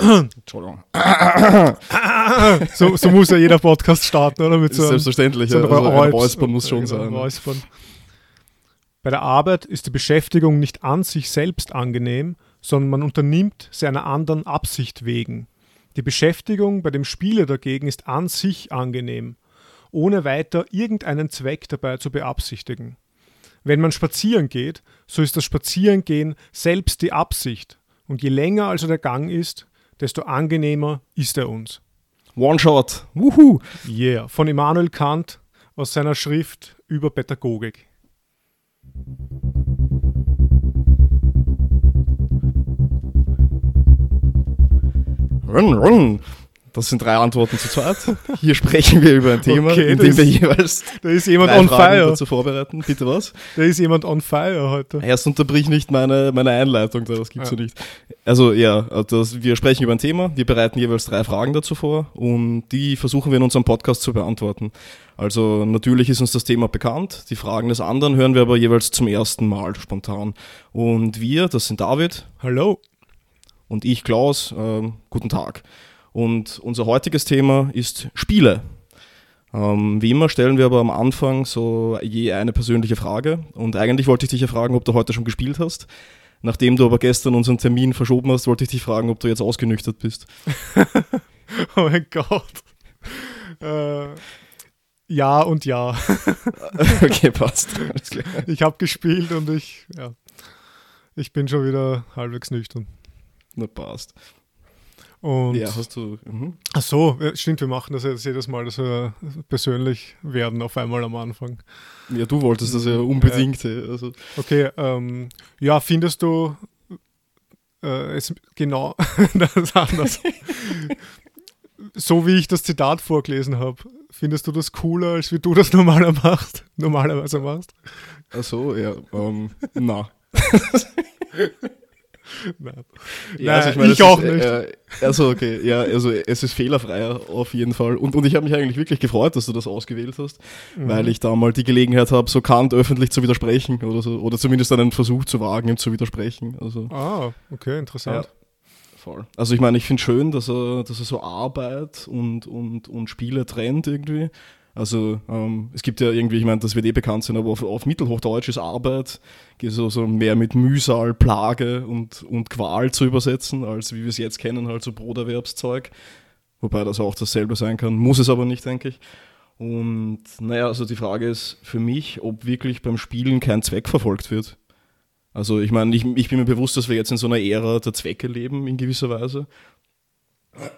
Entschuldigung. so, so muss ja jeder Podcast starten, oder? Mit so Selbstverständlich, so ja. Also ein Räusp- Räuspern muss schon sein. Räuspern. Bei der Arbeit ist die Beschäftigung nicht an sich selbst angenehm, sondern man unternimmt sie einer anderen Absicht wegen. Die Beschäftigung bei dem Spieler dagegen ist an sich angenehm, ohne weiter irgendeinen Zweck dabei zu beabsichtigen. Wenn man spazieren geht, so ist das Spazierengehen selbst die Absicht, und je länger also der Gang ist, desto angenehmer ist er uns. One Shot. Wuhu. Yeah, von Immanuel Kant aus seiner Schrift über Pädagogik. Run, run. Das sind drei Antworten zu zweit. Hier sprechen wir über ein Thema, Okay, in dem wir jeweils Da ist jemand drei on Fragen fire. dazu vorbereiten. Bitte was? Da ist jemand on fire heute. Erst unterbrich nicht meine, meine Einleitung, da, das gibt's Ja. ja. nicht. Also ja, also das, wir sprechen über ein Thema, wir bereiten jeweils drei Fragen dazu vor und die versuchen wir in unserem Podcast zu beantworten. Also natürlich ist uns das Thema bekannt, die Fragen des anderen hören wir aber jeweils zum ersten Mal spontan. Und wir, das sind David Hallo. und ich, Klaus, ähm, guten Tag. Und unser heutiges Thema ist Spiele. Ähm, wie immer stellen wir aber am Anfang so je eine persönliche Frage. Und eigentlich wollte ich dich ja fragen, ob du heute schon gespielt hast. Nachdem du aber gestern unseren Termin verschoben hast, wollte ich dich fragen, ob du jetzt ausgenüchtert bist. Oh mein Gott. Äh, ja und ja. okay, passt. Ich habe gespielt und ich, ja, ich bin schon wieder halbwegs nüchtern. Na, passt. Und Ja, hast du. Mhm. ach so, ja, stimmt, wir machen das jetzt jedes Mal, dass wir persönlich werden auf einmal am Anfang. Ja, du wolltest das ja unbedingt. ey. Also, Okay, ähm, ja, findest du äh, es genau das anders. so wie ich das Zitat vorgelesen habe, findest du das cooler, als wie du das normaler machst, normalerweise machst? ach so, ja. Ähm, na. Nein. Ja, also Nein, meine, ich es auch ist, nicht. Äh, also okay, ja, also es ist fehlerfreier auf jeden Fall. Und, und ich habe mich eigentlich wirklich gefreut, dass du das ausgewählt hast, Mhm. weil ich da mal die Gelegenheit habe, so Kant öffentlich zu widersprechen oder so, oder zumindest einen Versuch zu wagen, ihm zu widersprechen. Also Ah, okay, interessant. voll. Also ich meine, ich finde schön, dass er, dass er so Arbeit und, und, und Spiele trennt irgendwie. Also ähm, es gibt ja irgendwie, ich meine, das wird eh bekannt sein, aber auf, auf Mittelhochdeutsch ist Arbeit so, so mehr mit Mühsal, Plage und, und Qual zu übersetzen, als wie wir es jetzt kennen, halt so Broterwerbszeug. Wobei das auch dasselbe sein kann, muss es aber nicht, denke ich. Und naja, also die Frage ist für mich, ob wirklich beim Spielen kein Zweck verfolgt wird. Also ich meine, ich, ich bin mir bewusst, dass wir jetzt in so einer Ära der Zwecke leben, in gewisser Weise.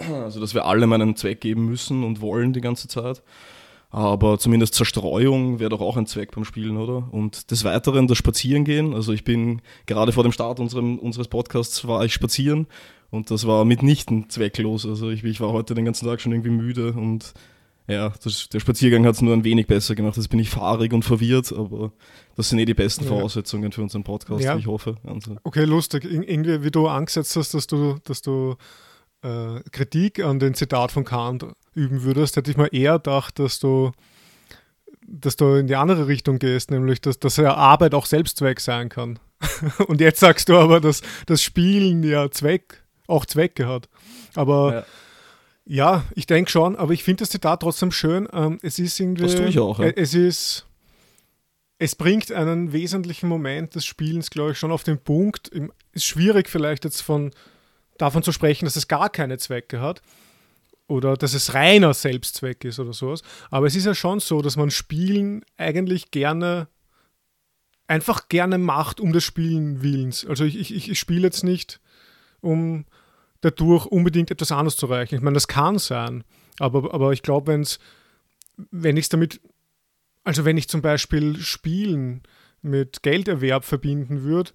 Also dass wir alle einen Zweck geben müssen und wollen die ganze Zeit. Aber zumindest Zerstreuung wäre doch auch ein Zweck beim Spielen, oder? Und des Weiteren das Spazierengehen. Also ich bin gerade vor dem Start unserem, unseres Podcasts war ich spazieren und das war mitnichten zwecklos. Also ich, ich war heute den ganzen Tag schon irgendwie müde und ja, das, der Spaziergang hat es nur ein wenig besser gemacht. Jetzt bin ich fahrig und verwirrt, aber das sind eh die besten Ja. Voraussetzungen für unseren Podcast, Ja. ich hoffe. Also, Okay, lustig. Ir- Irgendwie, wie du angesetzt hast, dass du, dass du äh, Kritik an den Zitat von Kant üben würdest, hätte ich mal eher gedacht, dass du, dass du in die andere Richtung gehst, nämlich, dass, dass ja Arbeit auch Selbstzweck sein kann. Und jetzt sagst du aber, dass das Spielen ja Zweck, auch Zwecke hat. Aber Ja. ja, ich denke schon, aber ich finde das Zitat trotzdem schön. Ähm, es ist irgendwie. Das tue ich auch, ja. äh, Es ist. Es bringt einen wesentlichen Moment des Spielens, glaube ich, schon auf den Punkt. Im- Ist schwierig vielleicht jetzt von davon zu sprechen, dass es gar keine Zwecke hat oder dass es reiner Selbstzweck ist oder sowas. Aber es ist ja schon so, dass man Spielen eigentlich gerne einfach gerne macht um des Spielen Willens. Also ich, ich, ich spiele jetzt nicht, um dadurch unbedingt etwas anderes zu erreichen. Ich meine, das kann sein, aber, aber ich glaube, wenn ich es damit, also wenn ich zum Beispiel Spielen mit Gelderwerb verbinden würde,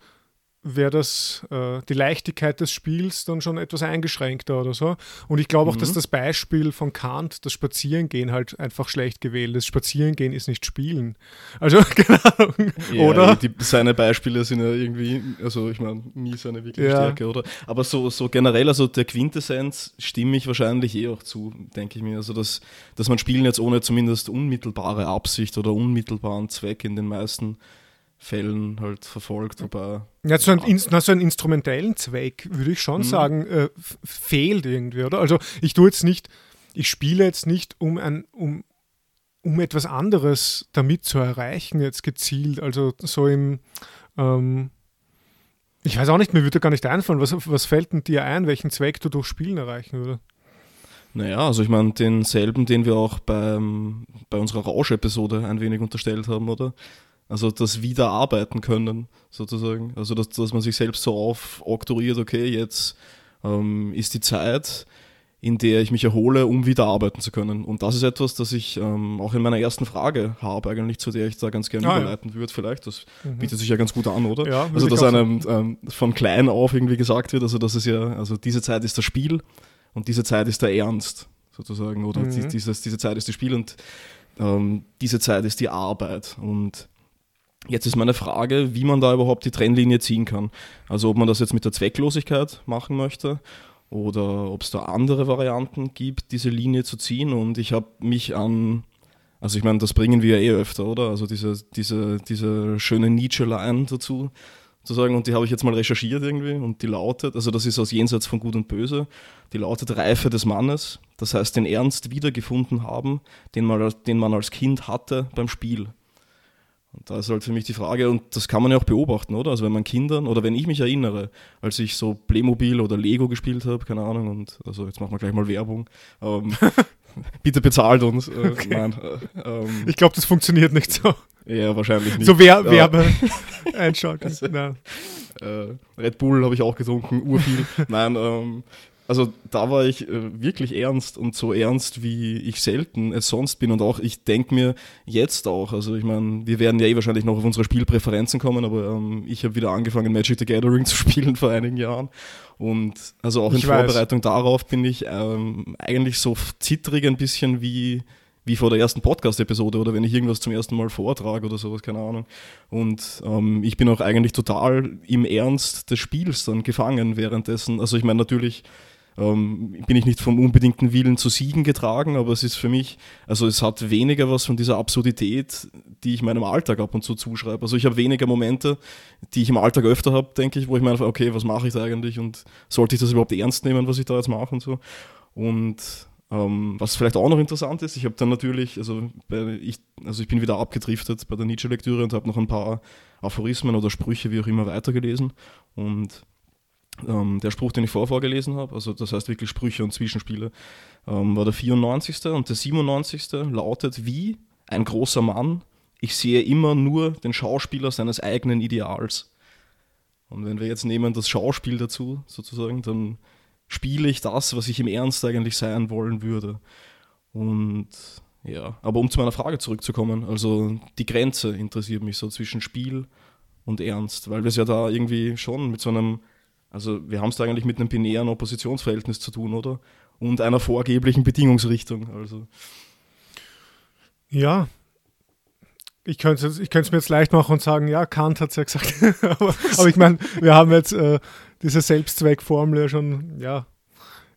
wäre das äh, die Leichtigkeit des Spiels dann schon etwas eingeschränkter oder so. Und ich glaube auch, dass das Beispiel von Kant, das Spazierengehen, halt einfach schlecht gewählt ist. Spazierengehen ist nicht Spielen. Also, keine Ahnung. Ja, oder? Die, seine Beispiele sind ja irgendwie, also ich meine, nie seine wirkliche Ja. Stärke, oder? Aber so, so generell, also der Quintessenz stimme ich wahrscheinlich eh auch zu, denke ich mir. Also dass, dass man Spielen jetzt ohne zumindest unmittelbare Absicht oder unmittelbaren Zweck in den meisten Fällen halt verfolgt, wobei. Ja, so, ein, ja. so einen instrumentellen Zweck, würde ich schon mhm. sagen, äh, fehlt irgendwie, oder? Also ich tue jetzt nicht, ich spiele jetzt nicht, um ein, um, um etwas anderes damit zu erreichen, jetzt gezielt. Also so im ähm, ich weiß auch nicht, mir würde gar nicht einfallen, was, was fällt denn dir ein, welchen Zweck du durch Spielen erreichen würdest? Naja, also ich meine, denselben, den wir auch beim, bei unserer Rausch-Episode ein wenig unterstellt haben, oder? Also das Wiederarbeiten können, sozusagen. Also dass, dass man sich selbst so aufoktroyiert, okay, jetzt ähm, ist die Zeit, in der ich mich erhole, um wieder arbeiten zu können. Und das ist etwas, das ich ähm, auch in meiner ersten Frage habe, eigentlich, zu der ich da ganz gerne ah, überleiten ja. würde, vielleicht. Das mhm. bietet sich ja ganz gut an, oder? Ja, also, dass einem ähm, von klein auf irgendwie gesagt wird, also das ist ja, also diese Zeit ist das Spiel und diese Zeit ist der Ernst, sozusagen. Oder mhm. die, dieses, diese Zeit ist das Spiel und ähm, diese Zeit ist die Arbeit. Und Jetzt ist meine Frage, wie man da überhaupt die Trennlinie ziehen kann. Also ob man das jetzt mit der Zwecklosigkeit machen möchte oder ob es da andere Varianten gibt, diese Linie zu ziehen. Und ich habe mich an, also ich meine, das bringen wir eh öfter, oder? Also diese, diese, diese schöne Nietzsche-Line dazu zu sagen, und die habe ich jetzt mal recherchiert irgendwie und die lautet, also das ist aus Jenseits von Gut und Böse, die lautet Reife des Mannes, das heißt den Ernst wiedergefunden haben, den man, den man als Kind hatte beim Spiel. Und da ist halt für mich die Frage, und das kann man ja auch beobachten, oder? Also wenn man Kindern, oder wenn ich mich erinnere, als ich so Playmobil oder Lego gespielt habe, keine Ahnung, und also jetzt machen wir gleich mal Werbung. Ähm, bitte bezahlt uns. Äh, okay. nein, äh, ähm, ich glaube, das funktioniert nicht so. Ja, wahrscheinlich nicht. So Wer Werbe einschalten. Also, äh, Red Bull habe ich auch getrunken, urviel. nein, ähm, also da war ich äh, wirklich ernst und so ernst, wie ich selten es sonst bin. Und auch, ich denke mir jetzt auch, also ich meine, wir werden ja eh wahrscheinlich noch auf unsere Spielpräferenzen kommen, aber ähm, ich habe wieder angefangen, Magic the Gathering zu spielen vor einigen Jahren. Und also auch in ich Vorbereitung weiß. darauf bin ich ähm, eigentlich so zittrig ein bisschen wie wie vor der ersten Podcast-Episode oder wenn ich irgendwas zum ersten Mal vortrage oder sowas, keine Ahnung. Und ähm, ich bin auch eigentlich total im Ernst des Spiels dann gefangen währenddessen. Also ich meine natürlich ähm, bin ich nicht vom unbedingten Willen zu siegen getragen, aber es ist für mich, also es hat weniger was von dieser Absurdität, die ich meinem Alltag ab und zu zuschreibe. Also ich habe weniger Momente, die ich im Alltag öfter habe, denke ich, wo ich meine, okay, was mache ich da eigentlich und sollte ich das überhaupt ernst nehmen, was ich da jetzt mache und so. Und ähm, was vielleicht auch noch interessant ist, ich habe dann natürlich, also, ich, also ich bin wieder abgedriftet bei der Nietzsche-Lektüre und habe noch ein paar Aphorismen oder Sprüche, wie auch immer, weitergelesen. Und ähm, der Spruch, den ich vorher vorgelesen habe, also das heißt wirklich Sprüche und Zwischenspiele, ähm, war der 94. und der 97. lautet wie ein großer Mann, ich sehe immer nur den Schauspieler seines eigenen Ideals. Und wenn wir jetzt nehmen das Schauspiel dazu, sozusagen, dann spiele ich das, was ich im Ernst eigentlich sein wollen würde. Und ja, aber um zu meiner Frage zurückzukommen, also die Grenze interessiert mich so zwischen Spiel und Ernst, weil wir es ja da irgendwie schon mit so einem also wir haben es da eigentlich mit einem binären Oppositionsverhältnis zu tun, oder? Und einer vorgeblichen Bedingungsrichtung. Also. Ja. Ich könnte es ich mir jetzt leicht machen und sagen, ja, Kant hat es ja gesagt. aber, aber, ich meine, wir haben jetzt äh, diese Selbstzweckformel ja schon, ja,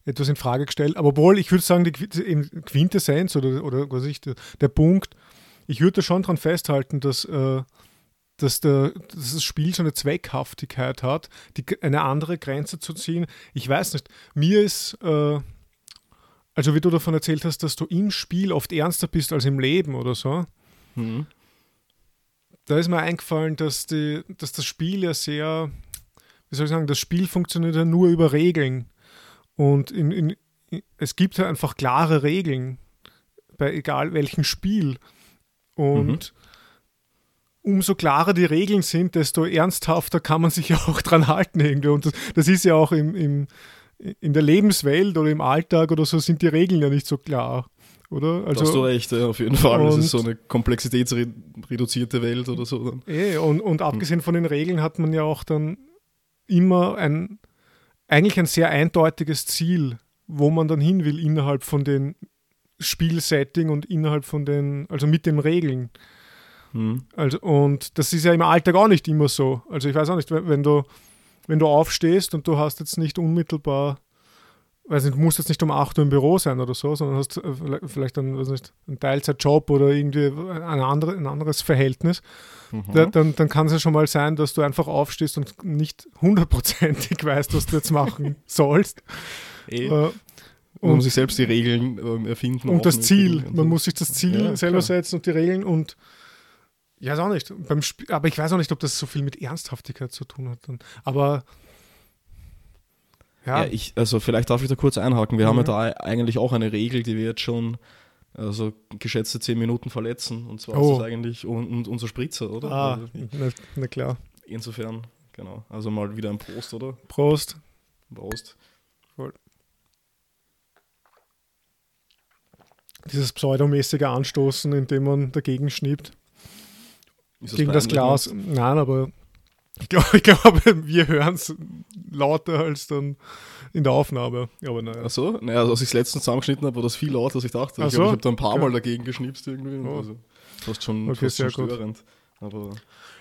etwas in Frage gestellt. Aber wohl, ich würde sagen, die Quintessenz oder, oder was ich, der, der Punkt, ich würde schon daran festhalten, dass äh, dass, der, dass das Spiel so eine Zweckhaftigkeit hat, die, eine andere Grenze zu ziehen. Ich weiß nicht, mir ist, äh, also wie du davon erzählt hast, dass du im Spiel oft ernster bist als im Leben oder so. Mhm. Da ist mir eingefallen, dass, die, dass das Spiel ja sehr, wie soll ich sagen, das Spiel funktioniert ja nur über Regeln. Und in, in, es gibt ja einfach klare Regeln bei egal welchem Spiel. Und mhm umso klarer die Regeln sind, desto ernsthafter kann man sich ja auch dran halten irgendwie. Und das, das ist ja auch im, im, in der Lebenswelt oder im Alltag oder so sind die Regeln ja nicht so klar. Oder? Also, hast du recht, ja, auf jeden Fall. Das ist so eine komplexitätsreduzierte Welt oder so. Eh, und, und hm. abgesehen von den Regeln hat man ja auch dann immer ein, eigentlich ein sehr eindeutiges Ziel, wo man dann hin will innerhalb von den Spielsetting und innerhalb von den, also mit den Regeln. Mhm. Also, und das ist ja im Alltag auch nicht immer so. Also ich weiß auch nicht, wenn du, wenn du aufstehst und du hast jetzt nicht unmittelbar weiß nicht, du musst jetzt nicht um 8 Uhr im Büro sein oder so, sondern hast äh, vielleicht dann, weiß nicht, einen Teilzeitjob oder irgendwie ein, andere, ein anderes Verhältnis, mhm. da, dann, dann kann es ja schon mal sein, dass du einfach aufstehst und nicht hundertprozentig weißt, was du jetzt machen sollst. Eh. Äh, und um sich selbst die Regeln äh, erfinden. Und das Ziel. Man muss sich das Ziel ja, selber klar. setzen und die Regeln und ja, weiß auch nicht. Beim aber ich weiß auch nicht, ob das so viel mit Ernsthaftigkeit zu tun hat. Aber ja. ja. ich, also vielleicht darf ich da kurz einhaken. Wir mhm. haben ja da eigentlich auch eine Regel, die wir jetzt schon also geschätzte zehn Minuten verletzen. Und zwar oh. ist es eigentlich und, und unser Spritzer, oder? Ah, also, na, na, klar. Insofern, genau. Also mal wieder ein Prost, oder? Prost. Prost. Voll. Dieses pseudomäßige Anstoßen, indem man dagegen schniebt. Das gegen das Glas. Nein, aber ich glaube, glaub, wir hören es lauter als dann in der Aufnahme. Aber naja. Ach so? Naja, also als ich es letztens zusammengeschnitten habe, war das viel lauter, als ich dachte. Ach ich, so? habe da ein paar Mal dagegen geschnipst irgendwie. Oh. Also fast schon, okay, fast schon störend. Aber,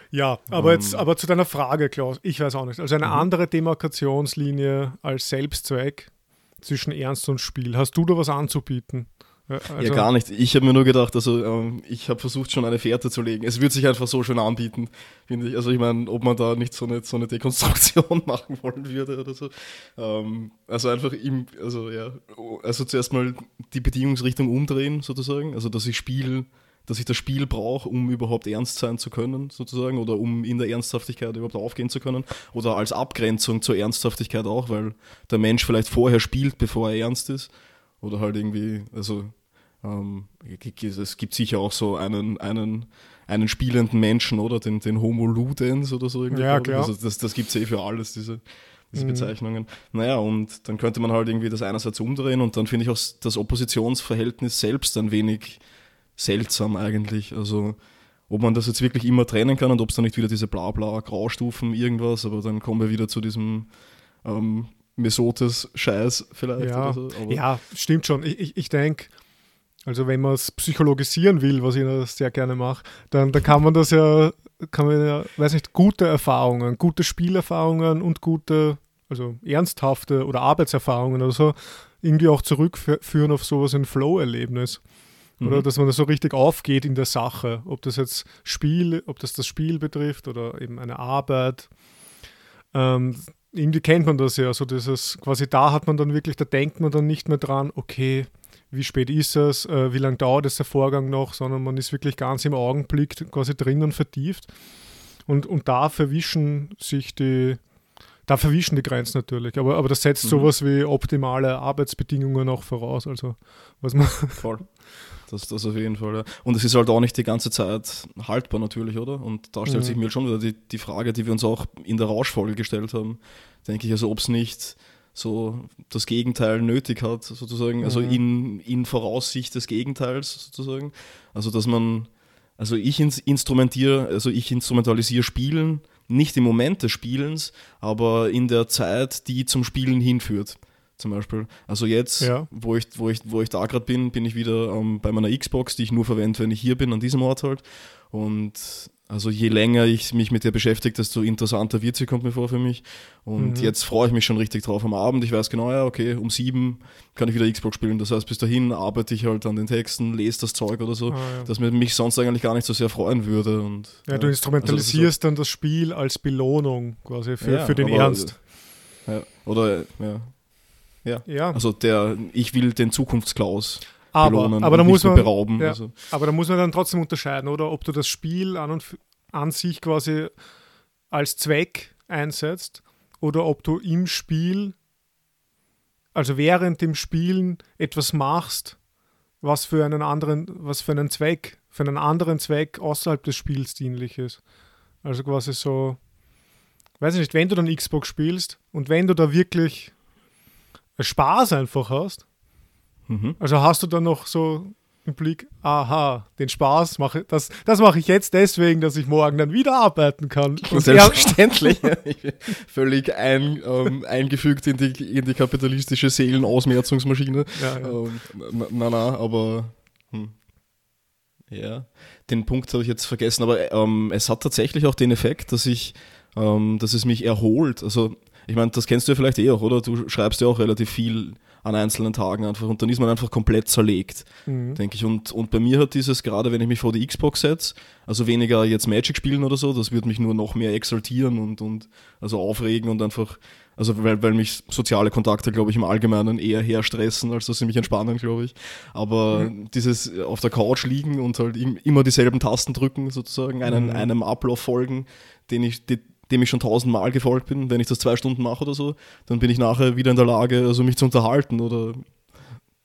ja, aber, ähm, jetzt, aber zu deiner Frage, Klaus, ich weiß auch nicht. Also eine mhm. andere Demarkationslinie als Selbstzweck zwischen Ernst und Spiel. Hast du da was anzubieten? Also ja, gar nicht. Ich habe mir nur gedacht, also ähm, ich habe versucht, schon eine Fährte zu legen. Es würde sich einfach so schön anbieten, finde ich. Also ich meine, ob man da nicht so eine, so eine Dekonstruktion machen wollen würde oder so. Ähm, also einfach im, also ja, also zuerst mal die Bedingungsrichtung umdrehen, sozusagen. Also dass ich Spiel, dass ich das Spiel brauche, um überhaupt ernst sein zu können, sozusagen, oder um in der Ernsthaftigkeit überhaupt aufgehen zu können. Oder als Abgrenzung zur Ernsthaftigkeit auch, weil der Mensch vielleicht vorher spielt, bevor er ernst ist. Oder halt irgendwie, also ähm, es gibt sicher auch so einen, einen, einen spielenden Menschen, oder? Den, den Homo Ludens oder so. Irgendwie, ja, klar. Also das, das gibt es eh für alles, diese, diese mhm. Bezeichnungen. Naja, und dann könnte man halt irgendwie das einerseits umdrehen und dann finde ich auch das Oppositionsverhältnis selbst ein wenig seltsam eigentlich. Also ob man das jetzt wirklich immer trennen kann und ob es dann nicht wieder diese Blabla-Graustufen irgendwas, aber dann kommen wir wieder zu diesem ähm, Mesotes-Scheiß vielleicht. Ja, so. ja stimmt schon. Ich, ich, ich denke, also wenn man es psychologisieren will, was ich sehr gerne mache, dann, dann kann man das ja, kann man ja, weiß nicht, gute Erfahrungen, gute Spielerfahrungen und gute, also ernsthafte oder Arbeitserfahrungen oder so, irgendwie auch zurückführen auf sowas ein Flow-Erlebnis. Oder mhm. dass man da so richtig aufgeht in der Sache, ob das jetzt Spiel, ob das das Spiel betrifft oder eben eine Arbeit. Ähm, irgendwie kennt man das ja, so dieses, quasi da hat man dann wirklich, da denkt man dann nicht mehr dran, okay, wie spät ist es, äh, wie lange dauert es der Vorgang noch, sondern man ist wirklich ganz im Augenblick quasi drinnen vertieft. Und, und da verwischen sich die, da verwischen die Grenzen natürlich, aber, aber das setzt mhm. sowas wie optimale Arbeitsbedingungen auch voraus. Also was man Voll. Das, das auf jeden Fall. Ja. Und es ist halt auch nicht die ganze Zeit haltbar natürlich, oder? Und da stellt mhm. sich mir schon wieder die, die Frage, die wir uns auch in der Rauschfolge gestellt haben, denke ich, also ob es nicht so das Gegenteil nötig hat, sozusagen, also mhm. in, in Voraussicht des Gegenteils sozusagen. Also dass man, also ich ins instrumentiere, also ich instrumentalisiere Spielen, nicht im Moment des Spielens, aber in der Zeit, die zum Spielen hinführt. Zum Beispiel. Also jetzt, ja. wo, ich, wo, ich, wo ich da gerade bin, bin ich wieder ähm, bei meiner Xbox, die ich nur verwende, wenn ich hier bin, an diesem Ort halt. Und also je länger ich mich mit der beschäftige, desto interessanter wird sie, kommt mir vor für mich. Und mhm. jetzt freue ich mich schon richtig drauf am Abend. Ich weiß genau, ja, okay, um sieben kann ich wieder Xbox spielen. Das heißt, bis dahin arbeite ich halt an den Texten, lese das Zeug oder so, ah, ja. dass mir mich sonst eigentlich gar nicht so sehr freuen würde. Und, ja, du instrumentalisierst also dann das Spiel als Belohnung quasi für, ja, für den aber, Ernst. Ja, oder, ja. Ja. ja. Also der, ich will den Zukunftsklaus aber, belohnen aber da muss man, berauben. Ja, also. Aber da muss man dann trotzdem unterscheiden, oder? Ob du das Spiel an, und, an sich quasi als Zweck einsetzt oder ob du im Spiel, also während dem Spielen etwas machst, was für einen anderen, was für einen Zweck, für einen anderen Zweck außerhalb des Spiels dienlich ist. Also quasi so, weiß ich nicht, wenn du dann Xbox spielst und wenn du da wirklich Spaß einfach hast, Mhm. Also hast du dann noch so im Blick, aha, den Spaß mache das, das mache ich jetzt deswegen, dass ich morgen dann wieder arbeiten kann. Und Selbstverständlich. Völlig ein, ähm, eingefügt in die, in die kapitalistische Seelenausmerzungsmaschine. Ja, ja. Ähm, na, na, na, aber hm. ja, den Punkt habe ich jetzt vergessen, aber ähm, es hat tatsächlich auch den Effekt, dass ich, ähm, dass es mich erholt. Also ich meine, das kennst du ja vielleicht eh auch, oder? Du schreibst ja auch relativ viel an einzelnen Tagen einfach und dann ist man einfach komplett zerlegt, mhm. denke ich. Und, und bei mir hat dieses, gerade wenn ich mich vor die Xbox setze, also weniger jetzt Magic spielen oder so, das würde mich nur noch mehr exaltieren und, und also aufregen und einfach, also weil, weil mich soziale Kontakte, glaube ich, im Allgemeinen eher herstressen, als dass sie mich entspannen, glaube ich. Aber mhm. dieses auf der Couch liegen und halt immer dieselben Tasten drücken, sozusagen, einen, mhm. einem Ablauf folgen, den ich, die, dem ich schon tausendmal gefolgt bin, wenn ich das zwei Stunden mache oder so, dann bin ich nachher wieder in der Lage, also mich zu unterhalten oder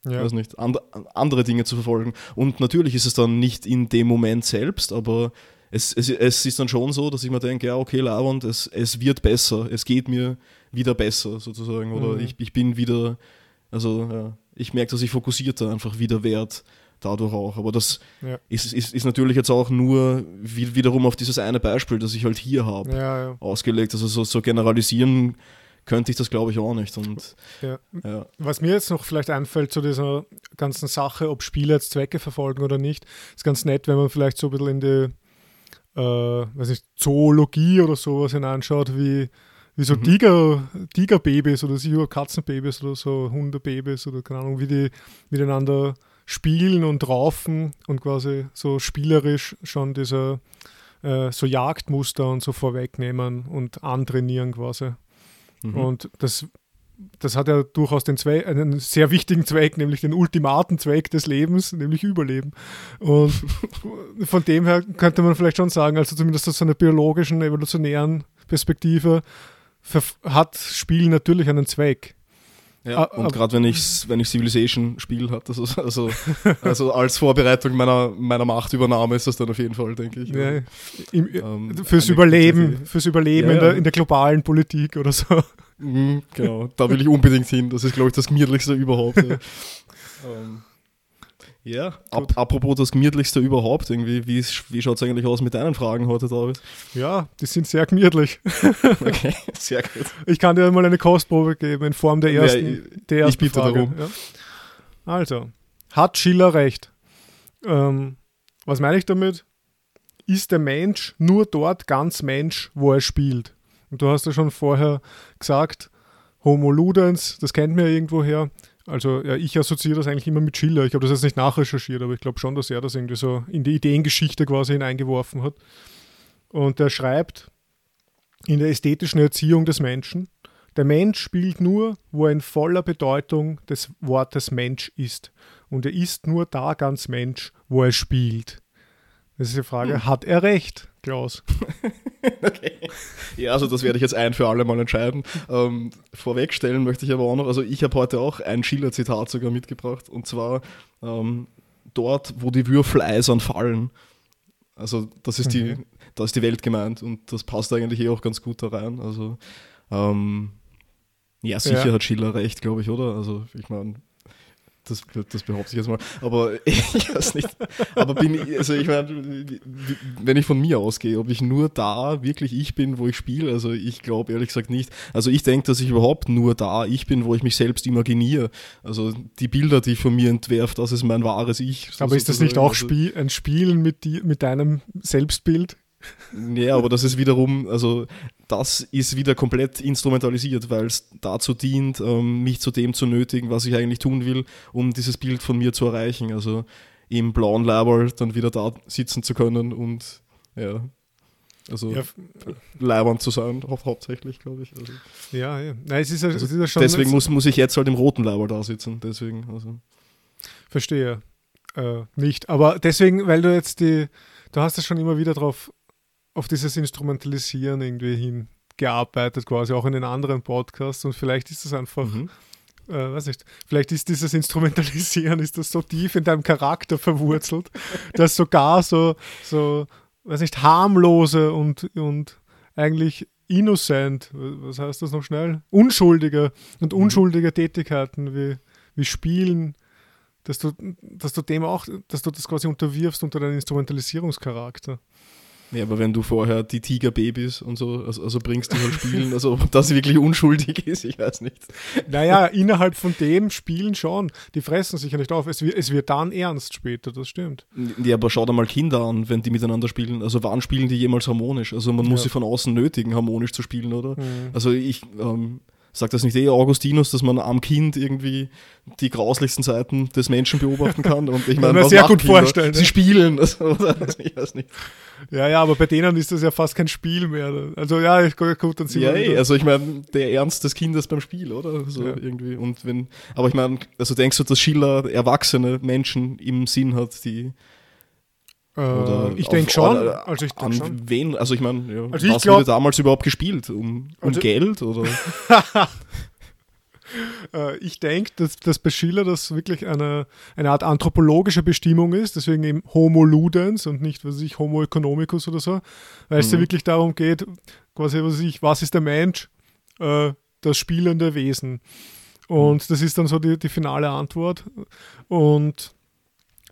ja. weiß nicht, and, andere Dinge zu verfolgen. Und natürlich ist es dann nicht in dem Moment selbst, aber es, es, es ist dann schon so, dass ich mir denke, ja, okay, Lavand, es, es wird besser, es geht mir wieder besser sozusagen. Oder mhm. ich, ich bin wieder, also ja, ich merke, dass ich fokussierter einfach wieder werde dadurch auch. Aber das ja. ist, ist, ist natürlich jetzt auch nur wie, wiederum auf dieses eine Beispiel, das ich halt hier habe, ja, ja. ausgelegt. Also so, so generalisieren könnte ich das, glaube ich, auch nicht. Und, Was mir jetzt noch vielleicht einfällt zu dieser ganzen Sache, ob Spiele jetzt Zwecke verfolgen oder nicht, ist ganz nett, wenn man vielleicht so ein bisschen in die äh, weiß nicht, Zoologie oder sowas hineinschaut, wie wie so mhm. Tiger, Tigerbabys oder Katzenbabys oder so Hundebabys oder keine Ahnung, wie die miteinander spielen und raufen und quasi so spielerisch schon diese äh, so Jagdmuster und so vorwegnehmen und antrainieren quasi. Mhm. Und das, das hat ja durchaus den Zweck, einen sehr wichtigen Zweck, nämlich den ultimaten Zweck des Lebens, nämlich Überleben. Und von dem her könnte man vielleicht schon sagen, also zumindest aus einer biologischen, evolutionären Perspektive, hat Spiel natürlich einen Zweck. Ja, ah, und gerade wenn ich, wenn ich Civilization spiele, hat das also, also, also als Vorbereitung meiner, meiner Machtübernahme ist das dann auf jeden Fall, denke ich. Ja, im, ähm, fürs Überleben, fürs Überleben ja, in, der, in der globalen Politik oder so. Mhm, genau, da will ich unbedingt hin. Das ist, glaube ich, das gemütlichste überhaupt. Ähm, ja, Ab, apropos das gemütlichste überhaupt, irgendwie, wie, wie schaut es eigentlich aus mit deinen Fragen heute, David? Ja, die sind sehr gemütlich. okay, sehr gut. Ich kann dir mal eine Kostprobe geben in Form der ersten, ja, ich, der ersten ich bitte Frage. Darum. Ja. Also, hat Schiller recht? Ähm, was meine ich damit? Ist der Mensch nur dort ganz Mensch, wo er spielt? Und du hast ja schon vorher gesagt, Homo ludens, das kennt man ja irgendwoher. Also ja, ich assoziiere das eigentlich immer mit Schiller. Ich habe das jetzt nicht nachrecherchiert, aber ich glaube schon, dass er das irgendwie so in die Ideengeschichte quasi hineingeworfen hat. Und er schreibt in der ästhetischen Erziehung des Menschen, der Mensch spielt nur, wo er in voller Bedeutung des Wortes Mensch ist. Und er ist nur da ganz Mensch, wo er spielt. Das ist die Frage, hm. hat er recht, Klaus? okay. Ja, also das werde ich jetzt ein für alle Mal entscheiden. Ähm, vorwegstellen möchte ich aber auch noch, also ich habe heute auch ein Schiller-Zitat sogar mitgebracht und zwar ähm, dort, wo die Würfel eisern fallen. Also das ist, mhm. die, da ist die Welt gemeint und das passt eigentlich eh auch ganz gut da rein. Also ähm, ja, sicher ja. hat Schiller recht, glaube ich, oder? Also ich meine, das, das behaupte ich jetzt mal. Aber ich weiß nicht. Aber bin ich, also ich meine, wenn ich von mir ausgehe, ob ich nur da wirklich ich bin, wo ich spiele, also ich glaube ehrlich gesagt nicht. Also ich denke, dass ich überhaupt nur da ich bin, wo ich mich selbst imaginiere. Also die Bilder, die ich von mir entwerfe, das ist mein wahres Ich. Aber ist das nicht auch Spiel, ein Spielen mit, die, mit deinem Selbstbild? Ja, aber das ist wiederum, also das ist wieder komplett instrumentalisiert, weil es dazu dient, ähm, mich zu dem zu nötigen, was ich eigentlich tun will, um dieses Bild von mir zu erreichen. Also im blauen Label dann wieder da sitzen zu können und ja, also ja. leibend zu sein, hauptsächlich, glaube ich. Also, ja, ja. Nein, es ist ja, also es ist ja schon deswegen muss, muss ich jetzt halt im roten Label da sitzen, deswegen. Also. Verstehe. Äh, nicht. Aber deswegen, weil du jetzt die, du hast es schon immer wieder drauf auf dieses Instrumentalisieren irgendwie hingearbeitet, quasi auch in den anderen Podcasts. Und vielleicht ist das einfach, mhm. äh, weiß nicht, vielleicht ist dieses Instrumentalisieren, ist das so tief in deinem Charakter verwurzelt, dass sogar so, so, weiß nicht, harmlose und, und eigentlich innocent, was heißt das noch schnell? Unschuldige und mhm. unschuldige Tätigkeiten wie, wie Spielen, dass du, dass du dem auch, dass du das quasi unterwirfst unter deinen Instrumentalisierungscharakter. Ja, aber wenn du vorher die Tigerbabys und so, also, also bringst, die halt spielen, also ob das wirklich unschuldig ist, ich weiß nicht. Naja, innerhalb von dem Spielen schon. Die fressen sich ja nicht auf. Es wird, es wird dann ernst später, das stimmt. Ja, aber schau dir mal Kinder an, wenn die miteinander spielen. Also wann spielen die jemals harmonisch? Also man muss ja. sie von außen nötigen, harmonisch zu spielen, oder? Mhm. Also ich, ähm, sagt das nicht eh Augustinus, dass man am Kind irgendwie die grauslichsten Seiten des Menschen beobachten kann? Und ich meine, was sehr gut Kinder? vorstellen. Sie ja. spielen, also, ich weiß nicht. Ja, ja, aber bei denen ist das ja fast kein Spiel mehr. Also ja, gut, dann sind ja, wir. also ich meine, der Ernst des Kindes beim Spiel, oder? So ja. irgendwie. Und wenn, aber ich meine, also denkst du, dass Schiller erwachsene Menschen im Sinn hat, die äh, ich denke schon. Also ich denk schon. wen? Also ich meine, ja, also was wurde damals überhaupt gespielt? Um, um also, Geld oder? Äh, ich denke, dass, dass bei Schiller das wirklich eine, eine Art anthropologische Bestimmung ist, deswegen eben Homo Ludens und nicht, was ich, Homo economicus oder so, weil es mhm. ja wirklich darum geht, quasi, was ich, was ist der Mensch? Äh, das spielende Wesen. Und mhm. das ist dann so die, die finale Antwort. Und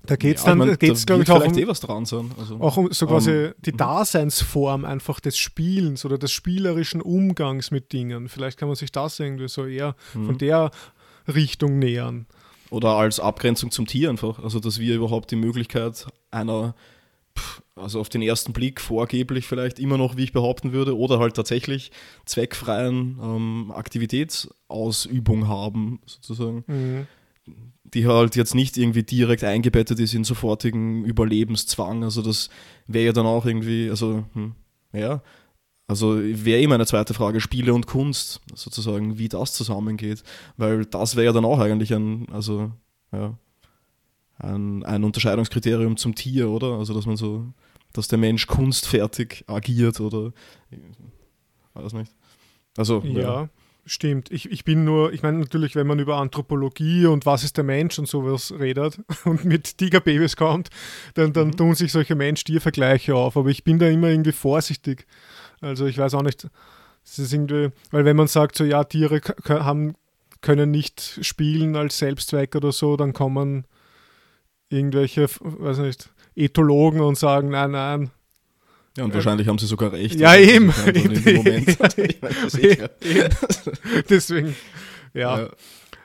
da geht es ja, dann, geht's, glaube ich, auch um, eh was dran sein. Also, auch um so quasi um, die mhm. Daseinsform einfach des Spielens oder des spielerischen Umgangs mit Dingen. Vielleicht kann man sich das irgendwie so eher mhm. von der Richtung nähern. Oder als Abgrenzung zum Tier einfach. Also, dass wir überhaupt die Möglichkeit einer, also auf den ersten Blick vorgeblich vielleicht immer noch, wie ich behaupten würde, oder halt tatsächlich zweckfreien ähm, Aktivitätsausübung haben, sozusagen. Mhm die halt jetzt nicht irgendwie direkt eingebettet ist in sofortigen Überlebenszwang. Also das wäre ja dann auch irgendwie, also hm, ja, also wäre eben eine zweite Frage, Spiele und Kunst, sozusagen, wie das zusammengeht. Weil das wäre ja dann auch eigentlich ein, also ja, ein, ein Unterscheidungskriterium zum Tier, oder? Also dass man so, dass der Mensch kunstfertig agiert oder weiß nicht. Also ja. ja. Stimmt. Ich, ich bin nur, ich meine natürlich, wenn man über Anthropologie und was ist der Mensch und sowas redet und mit Tigerbabys kommt, dann, dann mhm. tun sich solche Mensch-Tier-Vergleiche auf. Aber ich bin da immer irgendwie vorsichtig. Also ich weiß auch nicht, es ist irgendwie, weil wenn man sagt, so ja, Tiere haben, können nicht spielen als Selbstzweck oder so, dann kommen irgendwelche, weiß nicht, Ethologen und sagen, nein, nein, ja, und äh, wahrscheinlich haben sie sogar recht. Ja, eben. In Moment. Deswegen, ja. ja.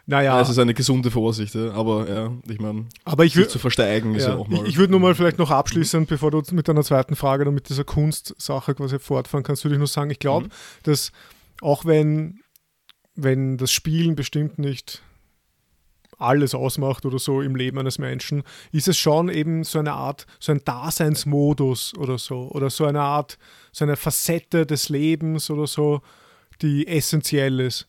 Naja. Ja, es ist eine gesunde Vorsicht, aber ja, ich meine, aber ich zu versteigen ist ja, auch mal. Ich, ich würde nur mal vielleicht noch abschließend, bevor du mit deiner zweiten Frage oder mit dieser Kunstsache quasi fortfahren kannst, würde ich nur sagen, ich glaube, mhm. dass auch wenn, wenn das Spielen bestimmt nicht alles ausmacht oder so im Leben eines Menschen, ist es schon eben so eine Art, so ein Daseinsmodus oder so, oder so eine Art, so eine Facette des Lebens oder so, die essentiell ist.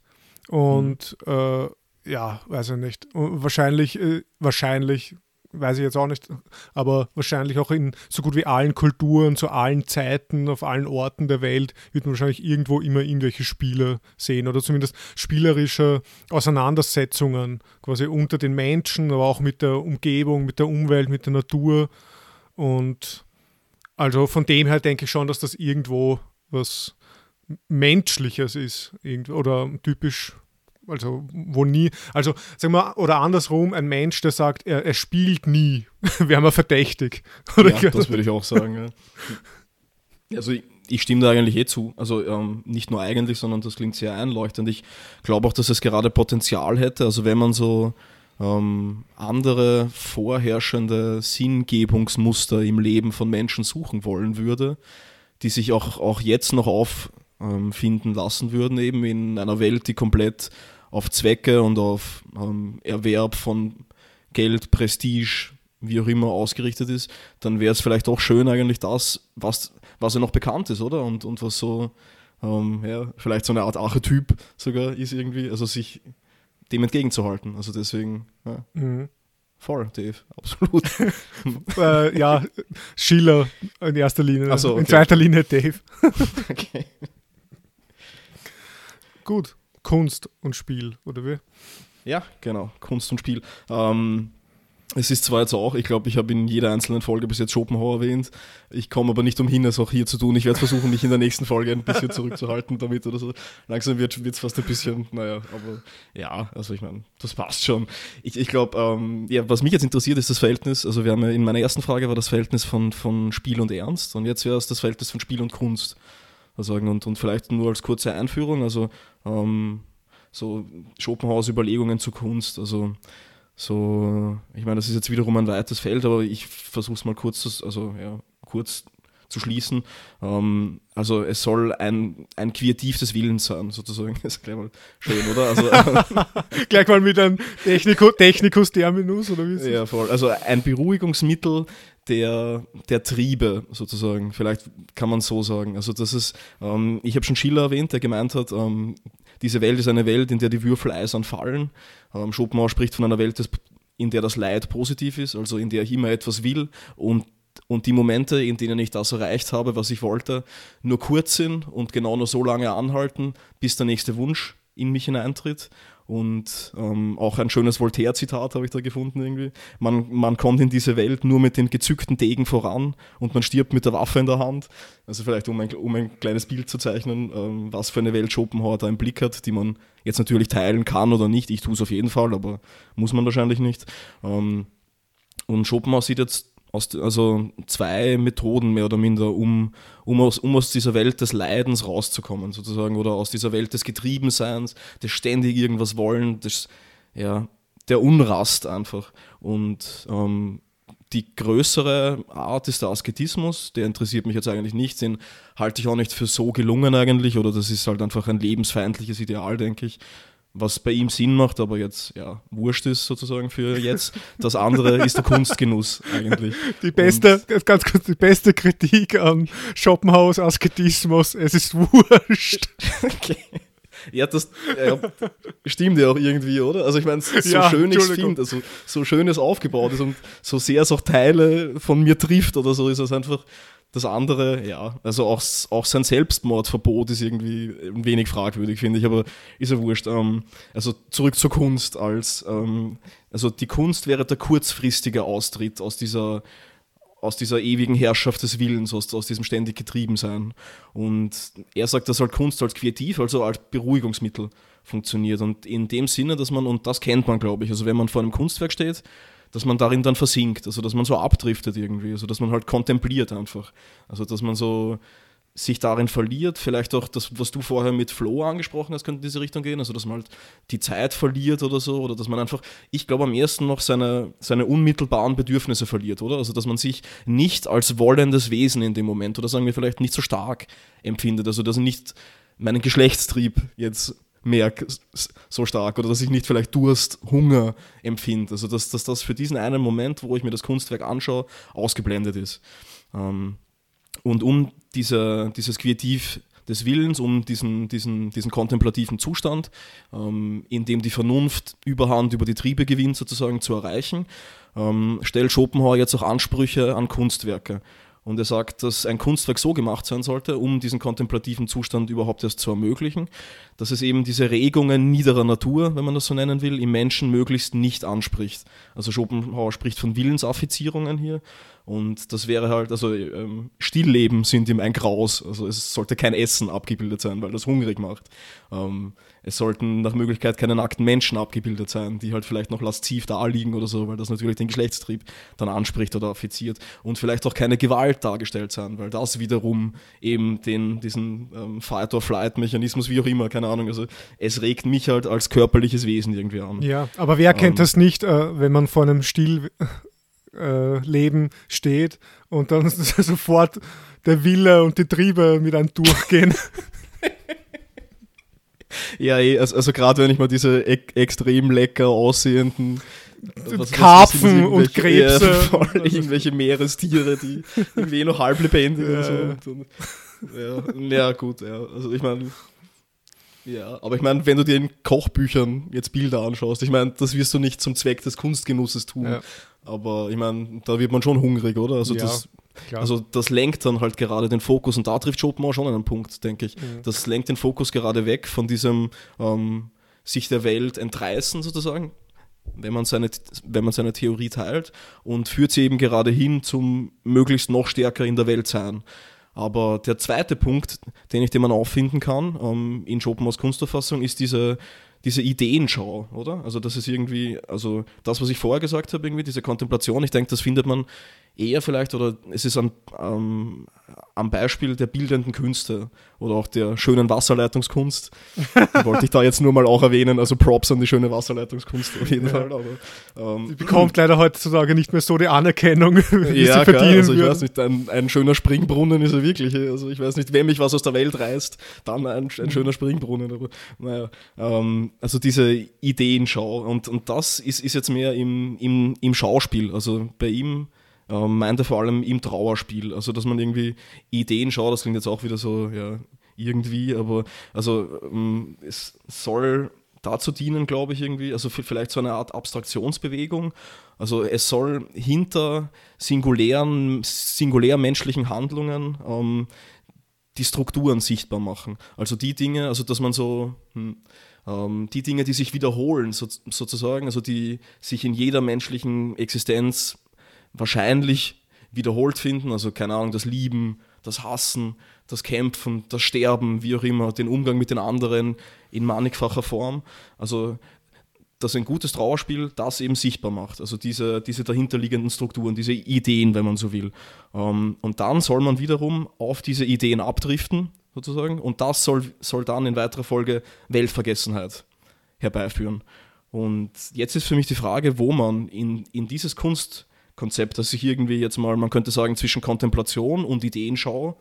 Und mhm. äh, ja, weiß ich nicht. Und wahrscheinlich, äh, wahrscheinlich weiß ich jetzt auch nicht, aber wahrscheinlich auch in so gut wie allen Kulturen, zu allen Zeiten, auf allen Orten der Welt wird man wahrscheinlich irgendwo immer irgendwelche Spiele sehen oder zumindest spielerische Auseinandersetzungen quasi unter den Menschen, aber auch mit der Umgebung, mit der Umwelt, mit der Natur. Und also von dem her denke ich schon, dass das irgendwo was Menschliches ist oder typisch also wo nie, also sagen wir, oder andersrum, ein Mensch, der sagt, er, er spielt nie, wäre man verdächtig. Oder ja, das würde ich auch sagen. Ja. Also ich, ich, stimme da eigentlich eh zu. Also ähm, nicht nur eigentlich, sondern das klingt sehr einleuchtend. Ich glaube auch, dass es gerade Potenzial hätte. Also wenn man so ähm, andere vorherrschende Sinngebungsmuster im Leben von Menschen suchen wollen würde, die sich auch, auch jetzt noch auffinden lassen würden, eben in einer Welt, die komplett auf Zwecke und auf ähm, Erwerb von Geld, Prestige, wie auch immer ausgerichtet ist, dann wäre es vielleicht auch schön eigentlich das, was, was ja noch bekannt ist, oder? Und, und was so, ähm, ja, vielleicht so eine Art Archetyp sogar ist irgendwie, also sich dem entgegenzuhalten. Also deswegen, ja. Mhm. Voll, Dave, absolut. äh, ja, Schiller in erster Linie, so, okay. in zweiter Linie Dave. okay. Gut. Kunst und Spiel, oder wie? Ja, genau, Kunst und Spiel. Ähm, es ist zwar jetzt auch, ich glaube, ich habe in jeder einzelnen Folge bis jetzt Schopenhauer erwähnt. Ich komme aber nicht umhin, es auch hier zu tun. Ich werde versuchen, mich in der nächsten Folge ein bisschen zurückzuhalten damit oder so. Langsam wird es fast ein bisschen, naja, aber ja, also ich meine, das passt schon. Ich, ich glaube, ähm, ja, was mich jetzt interessiert, ist das Verhältnis, also wir haben ja in meiner ersten Frage war das Verhältnis von, von Spiel und Ernst und jetzt wäre es das Verhältnis von Spiel und Kunst sagen. Und, und vielleicht nur als kurze Einführung, also ähm, so Schopenhauers Überlegungen zur Kunst, also so, ich meine, das ist jetzt wiederum ein weites Feld, aber ich versuche es mal kurz, zu, also ja, kurz zu schließen. Ähm, also es soll ein, ein Kreativ des Willens sein, sozusagen. Das ist gleich mal schön, oder? Also, gleich mal mit einem Technico, Technikus-Terminus, oder wie Ja, voll. Also ein Beruhigungsmittel der, der Triebe, sozusagen. Vielleicht kann man so sagen. Also das ist, ähm, ich habe schon Schiller erwähnt, der gemeint hat, ähm, diese Welt ist eine Welt, in der die Würfel eisern fallen. Ähm, Schopenhauer spricht von einer Welt, des, in der das Leid positiv ist, also in der ich immer etwas will und und die Momente, in denen ich das erreicht habe, was ich wollte, nur kurz sind und genau nur so lange anhalten, bis der nächste Wunsch in mich hineintritt. Und ähm, auch ein schönes Voltaire-Zitat habe ich da gefunden irgendwie. Man, man kommt in diese Welt nur mit dem gezückten Degen voran und man stirbt mit der Waffe in der Hand. Also vielleicht, um ein, um ein kleines Bild zu zeichnen, ähm, was für eine Welt Schopenhauer da im Blick hat, die man jetzt natürlich teilen kann oder nicht. Ich tue es auf jeden Fall, aber muss man wahrscheinlich nicht. Ähm, und Schopenhauer sieht jetzt aus, also zwei Methoden mehr oder minder, um, um, aus, um aus dieser Welt des Leidens rauszukommen, sozusagen, oder aus dieser Welt des Getriebenseins, des ständig irgendwas wollen, des, ja, der Unrast einfach. Und ähm, die größere Art ist der Asketismus, der interessiert mich jetzt eigentlich nicht, den halte ich auch nicht für so gelungen eigentlich, oder das ist halt einfach ein lebensfeindliches Ideal, denke ich was bei ihm Sinn macht, aber jetzt ja wurscht ist sozusagen für jetzt. Das andere ist der Kunstgenuss eigentlich. Die beste, Und, ganz kurz, die beste Kritik an Schopenhaus Asketismus, es ist wurscht. okay. Ja, das ja, stimmt ja auch irgendwie, oder? Also ich meine, so ja, schön ich es finde, also so schön es aufgebaut ist und so sehr es auch Teile von mir trifft oder so, ist es einfach das andere, ja, also auch, auch sein Selbstmordverbot ist irgendwie ein wenig fragwürdig, finde ich, aber ist ja wurscht. Ähm, also zurück zur Kunst als, ähm, also die Kunst wäre der kurzfristige Austritt aus dieser, aus dieser ewigen Herrschaft des Willens, aus, aus diesem ständig Getriebensein. Und er sagt, dass halt Kunst als kreativ, also als Beruhigungsmittel funktioniert. Und in dem Sinne, dass man, und das kennt man, glaube ich, also wenn man vor einem Kunstwerk steht, dass man darin dann versinkt, also dass man so abdriftet irgendwie, also dass man halt kontempliert einfach. Also dass man so sich darin verliert, vielleicht auch das, was du vorher mit Flow angesprochen hast, könnte in diese Richtung gehen, also dass man halt die Zeit verliert oder so, oder dass man einfach, ich glaube am ersten noch seine, seine unmittelbaren Bedürfnisse verliert, oder? Also dass man sich nicht als wollendes Wesen in dem Moment, oder sagen wir vielleicht nicht so stark empfindet, also dass er nicht meinen Geschlechtstrieb jetzt merke so stark oder dass ich nicht vielleicht Durst, Hunger empfinde. Also dass, dass das für diesen einen Moment, wo ich mir das Kunstwerk anschaue, ausgeblendet ist. Ähm, und um diese, dieses Kreativ des Willens, um diesen, diesen, diesen kontemplativen Zustand, ähm, in dem die Vernunft Überhand über die Triebe gewinnt, sozusagen zu erreichen, ähm, stellt Schopenhauer jetzt auch Ansprüche an Kunstwerke. Und er sagt, dass ein Kunstwerk so gemacht sein sollte, um diesen kontemplativen Zustand überhaupt erst zu ermöglichen, dass es eben diese Regungen niederer Natur, wenn man das so nennen will, im Menschen möglichst nicht anspricht. Also Schopenhauer spricht von Willensaffizierungen hier und das wäre halt, also ähm, Stillleben sind ihm ein Graus. Also es sollte kein Essen abgebildet sein, weil das hungrig macht. Ähm, es sollten nach Möglichkeit keine nackten Menschen abgebildet sein, die halt vielleicht noch lasziv da liegen oder so, weil das natürlich den Geschlechtstrieb dann anspricht oder affiziert. Und vielleicht auch keine Gewalt dargestellt sein, weil das wiederum eben den, diesen ähm, Fight-or-Flight-Mechanismus, wie auch immer, keine Ahnung, also es regt mich halt als körperliches Wesen irgendwie an. Ja, aber wer kennt ähm, das nicht, äh, wenn man vor einem Stil äh, Leben steht und dann sofort der Wille und die Triebe mit einem durchgehen. ja, eh, also, also gerade wenn ich mal diese e extrem lecker aussehenden Karpfen und Krebse. Ja, voll, irgendwelche Meerestiere, die irgendwie eh noch halb lebendig ja. und so. Und, und, ja, ja, gut, ja. Also ich meine, ja, aber ich meine, wenn du dir in Kochbüchern jetzt Bilder anschaust, ich meine, das wirst du nicht zum Zweck des Kunstgenusses tun. Ja. Aber ich meine, da wird man schon hungrig, oder? Also, ja, das, also das lenkt dann halt gerade den Fokus und da trifft Schopenhauer schon einen Punkt, denke ich. Mhm. Das lenkt den Fokus gerade weg von diesem ähm, sich der Welt entreißen sozusagen, wenn man, seine, wenn man seine Theorie teilt und führt sie eben gerade hin zum möglichst noch stärker in der Welt sein. Aber der zweite Punkt, den ich dem man auffinden kann ähm, in Schopenhauers Kunstverfassung, ist diese diese Ideenschau, oder? Also das ist irgendwie, also das, was ich vorher gesagt habe, irgendwie diese Kontemplation, ich denke, das findet man eher vielleicht, oder es ist ein, ähm, am Beispiel der bildenden Künste oder auch der schönen Wasserleitungskunst. wollte ich da jetzt nur mal auch erwähnen. Also Props an die schöne Wasserleitungskunst auf jeden ja. Fall. Aber, ähm, die bekommt leider heutzutage nicht mehr so die Anerkennung, wie ja, sie verdienen klar, also ich würden. weiß nicht, ein, ein, schöner Springbrunnen ist er wirklich. Also ich weiß nicht, wenn mich was aus der Welt reißt, dann ein, ein schöner Springbrunnen. Aber naja, ähm, also diese Ideenschau und, und das ist, ist jetzt mehr im, im, im Schauspiel. Also bei ihm ähm, meinte vor allem im Trauerspiel. Also, dass man irgendwie Ideen schaut, das klingt jetzt auch wieder so, ja, irgendwie, aber also ähm, es soll dazu dienen, glaube ich, irgendwie, also vielleicht so eine Art Abstraktionsbewegung. Also es soll hinter singulären, singulär menschlichen Handlungen ähm, die Strukturen sichtbar machen. Also die Dinge, also dass man so hm, ähm, die Dinge, die sich wiederholen, so, sozusagen, also die sich in jeder menschlichen Existenz wahrscheinlich wiederholt finden. Also keine Ahnung, das Lieben, das Hassen, das Kämpfen, das Sterben, wie auch immer, den Umgang mit den anderen in mannigfacher Form. Also dass ein gutes Trauerspiel das eben sichtbar macht. Also diese, diese dahinterliegenden Strukturen, diese Ideen, wenn man so will. Ähm, und dann soll man wiederum auf diese Ideen abdriften, sozusagen. Und das soll, soll dann in weiterer Folge Weltvergessenheit herbeiführen. Und jetzt ist für mich die Frage, wo man in, in dieses Kunst, Konzept, das sich irgendwie jetzt mal, man könnte sagen, zwischen Kontemplation und Ideenschau,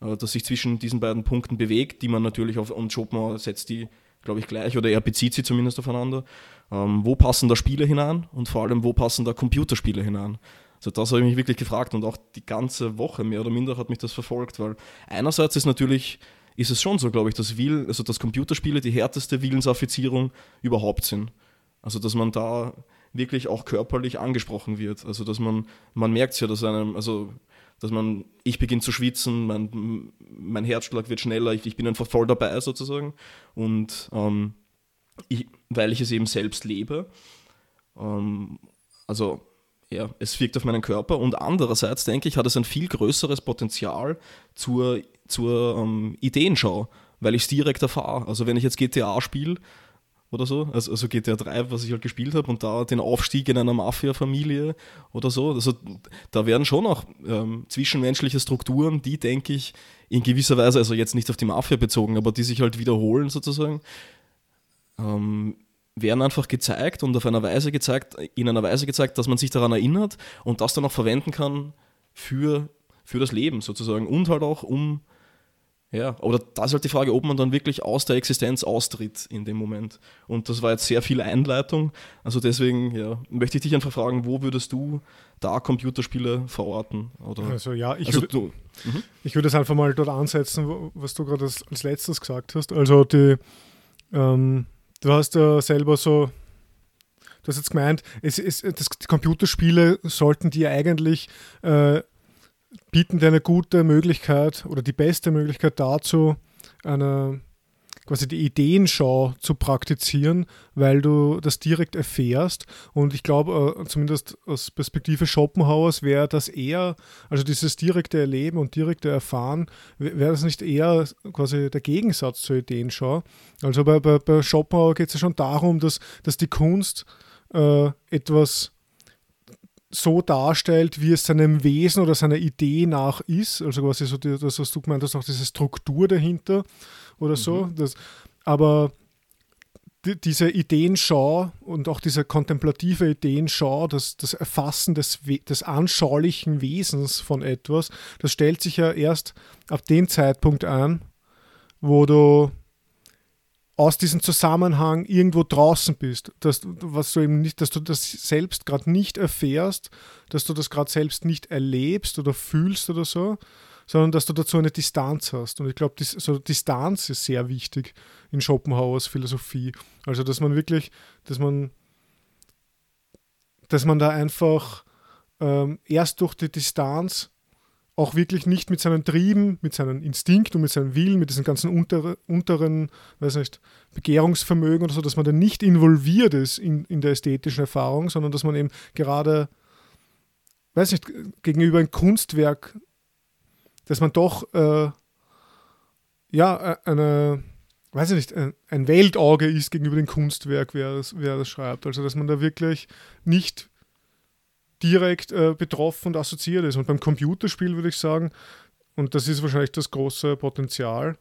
äh, das sich zwischen diesen beiden Punkten bewegt, die man natürlich auf, und Schopenhauer setzt die, glaube ich, gleich oder er bezieht sie zumindest aufeinander. Ähm, wo passen da Spiele hinein und vor allem, wo passen da Computerspiele hinein? Also das habe ich mich wirklich gefragt und auch die ganze Woche mehr oder minder hat mich das verfolgt, weil einerseits ist natürlich, ist es schon so, glaube ich, dass, Will, also dass Computerspiele die härteste Willensaffizierung überhaupt sind. Also dass man da wirklich auch körperlich angesprochen wird. Also dass man, man merkt es ja, dass einem, also dass man, ich beginne zu schwitzen, mein, mein Herzschlag wird schneller, ich, ich bin einfach voll dabei sozusagen. Und ähm, ich, weil ich es eben selbst lebe, ähm, also ja, es wirkt auf meinen Körper und andererseits denke ich, hat es ein viel größeres Potenzial zur, zur ähm, Ideenschau, weil ich es direkt erfahre. Also wenn ich jetzt GTA spiele, oder so. Also, also GTA 3, was ich halt gespielt habe, und da den Aufstieg in einer Mafia-Familie oder so. Also da werden schon auch ähm, zwischenmenschliche Strukturen, die, denke ich, in gewisser Weise, also jetzt nicht auf die Mafia bezogen, aber die sich halt wiederholen sozusagen, ähm, werden einfach gezeigt und auf einer Weise gezeigt, in einer Weise gezeigt, dass man sich daran erinnert und das dann auch verwenden kann für, für das Leben sozusagen und halt auch um ja, oder da ist halt die Frage, ob man dann wirklich aus der Existenz austritt in dem Moment. Und das war jetzt sehr viel Einleitung. Also deswegen ja, möchte ich dich einfach fragen, wo würdest du da Computerspiele verorten? Oder? Also ja, ich, also, würde, mhm. ich würde es einfach mal dort ansetzen, was du gerade als, als letztes gesagt hast. Also die, ähm, du hast ja selber so Du hast jetzt gemeint, es, es, das, die Computerspiele sollten dir eigentlich äh, bieten dir eine gute Möglichkeit oder die beste Möglichkeit dazu, eine quasi die Ideenschau zu praktizieren, weil du das direkt erfährst. Und ich glaube, äh, zumindest aus Perspektive Schopenhauers wäre das eher, also dieses direkte Erleben und direkte Erfahren, wäre das nicht eher quasi der Gegensatz zur Ideenschau. Also bei, bei, bei Schopenhauer geht es ja schon darum, dass, dass die Kunst äh, etwas so darstellt, wie es seinem Wesen oder seiner Idee nach ist. Also quasi so die, das, was du gemeint hast, auch diese Struktur dahinter oder so. Mhm. Das, aber die, diese Ideenschau und auch diese kontemplative Ideenschau, das, das Erfassen des, des anschaulichen Wesens von etwas, das stellt sich ja erst ab dem Zeitpunkt ein, wo du aus diesem Zusammenhang irgendwo draußen bist, dass, was du eben nicht, dass du das selbst gerade nicht erfährst, dass du das gerade selbst nicht erlebst oder fühlst oder so, sondern dass du dazu eine Distanz hast. Und ich glaube, so Distanz ist sehr wichtig in Schopenhauers Philosophie. Also, dass man wirklich, dass man, dass man da einfach ähm, erst durch die Distanz auch wirklich nicht mit seinen Trieben, mit seinem Instinkt und mit seinem Willen, mit diesem ganzen unter, unteren, weiß nicht, Begehrungsvermögen oder so, dass man da nicht involviert ist in, in der ästhetischen Erfahrung, sondern dass man eben gerade, weiß nicht, gegenüber ein Kunstwerk, dass man doch, äh, ja, eine, weiß ich nicht, ein, ein Weltauge ist gegenüber dem Kunstwerk, wer das, wer das schreibt. Also, dass man da wirklich nicht direkt äh, betroffen und assoziiert ist. Und beim Computerspiel würde ich sagen, und das ist wahrscheinlich das große Potenzial,